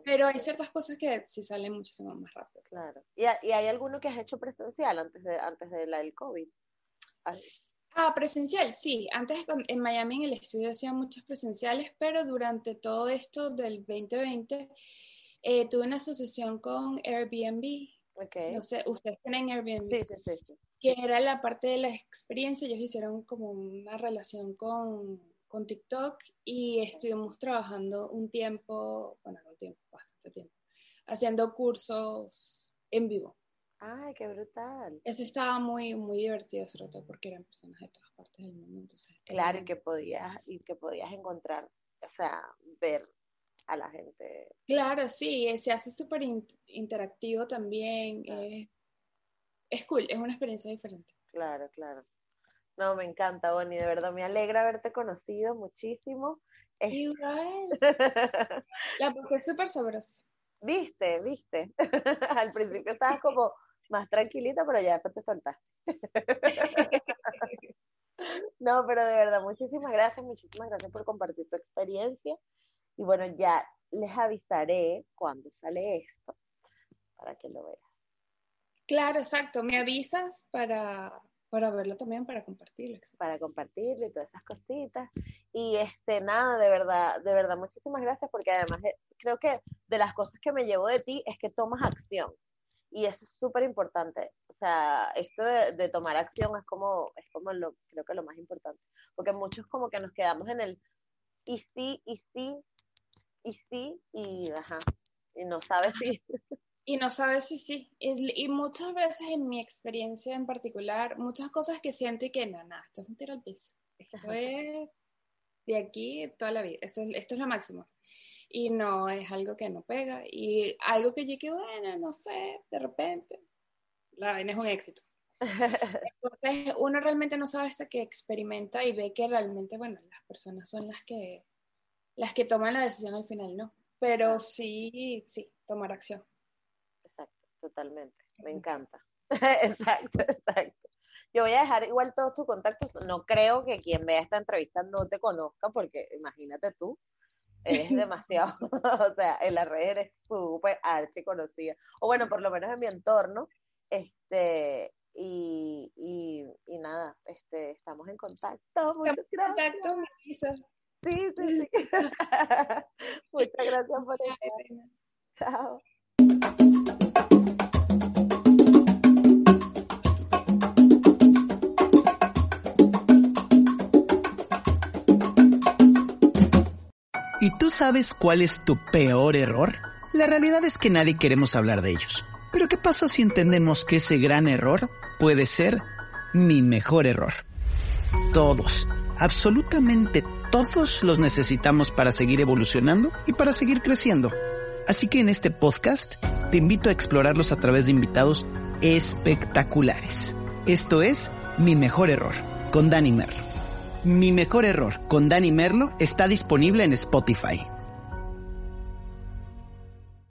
Pero hay ciertas cosas que sí salen muchísimo más rápido. Claro. ¿Y, y hay alguno que has hecho presencial antes de, antes de la del COVID? Ah, Ah, presencial, sí. Antes en Miami en el estudio hacía muchos presenciales, pero durante todo esto del 2020 eh, tuve una asociación con Airbnb. No sé, ustedes tienen Airbnb. Sí, sí, sí, sí. que era la parte de la experiencia. Ellos hicieron como una relación con, con TikTok y estuvimos trabajando un tiempo, bueno, no un tiempo, bastante tiempo, haciendo cursos en vivo. Ay, qué brutal. Eso estaba muy, muy divertido, sobre todo porque eran personas de todas partes del mundo. Entonces, Claro, y que podías, y que podías encontrar, o sea, ver a la gente. Claro, sí, eh, se hace súper in- interactivo también. Claro. eh, es cool, es una experiencia diferente. Claro, claro. No, me encanta, Bonnie, de verdad me alegra haberte conocido muchísimo. Igual, la pasé súper sabrosa. Viste, viste. Al principio estabas como más tranquilita, pero ya después te soltaste. No, pero de verdad, muchísimas gracias, muchísimas gracias por compartir tu experiencia. Y bueno, ya les avisaré cuando sale esto, para que lo veas. Claro, exacto. Me avisas para, para verlo también, para compartirlo. Para compartirlo y todas esas cositas. Y este, nada, de verdad, de verdad, muchísimas gracias porque además eh, creo que de las cosas que me llevo de ti es que tomas acción. Y eso es súper importante. O sea, esto de, tomar acción es como, es como lo, creo que lo más importante. Porque muchos como que nos quedamos en el y sí, y sí, y sí, y ajá, y no sabes si... Y no sabes si sí. Y, muchas veces en mi experiencia en particular, muchas cosas que siento y que no, nada, esto es un tiro al piso. Esto es de aquí toda la vida. Esto, esto es lo máximo. Y no, es algo que no pega. Y algo que yo que, bueno, no sé, de repente, la vaina es un éxito. Entonces, uno realmente no sabe hasta que experimenta y ve que realmente, bueno, las personas son las que, las que toman la decisión al final, ¿no? Pero sí, sí, tomar acción totalmente. Me encanta. exacto, exacto. Yo voy a dejar igual todos tus contactos. No creo que quien vea esta entrevista no te conozca, porque imagínate tú, eres demasiado, o sea, en las redes eres súper archi conocida. O bueno, por lo menos en mi entorno. Este, y, y, nada, este, estamos en contacto. Muchas gracias. Contacto, Sí, sí, sí. Muchas gracias por eso. Chao. ¿Y tú sabes cuál es tu peor error? La realidad es que nadie queremos hablar de ellos. Pero ¿qué pasa si entendemos que ese gran error puede ser mi mejor error? Todos, absolutamente todos los necesitamos para seguir evolucionando y para seguir creciendo. Así que en este podcast te invito a explorarlos a través de invitados espectaculares. Esto es Mi Mejor Error, con Dani Merlo. Mi mejor error con Dani Merlo está disponible en Spotify.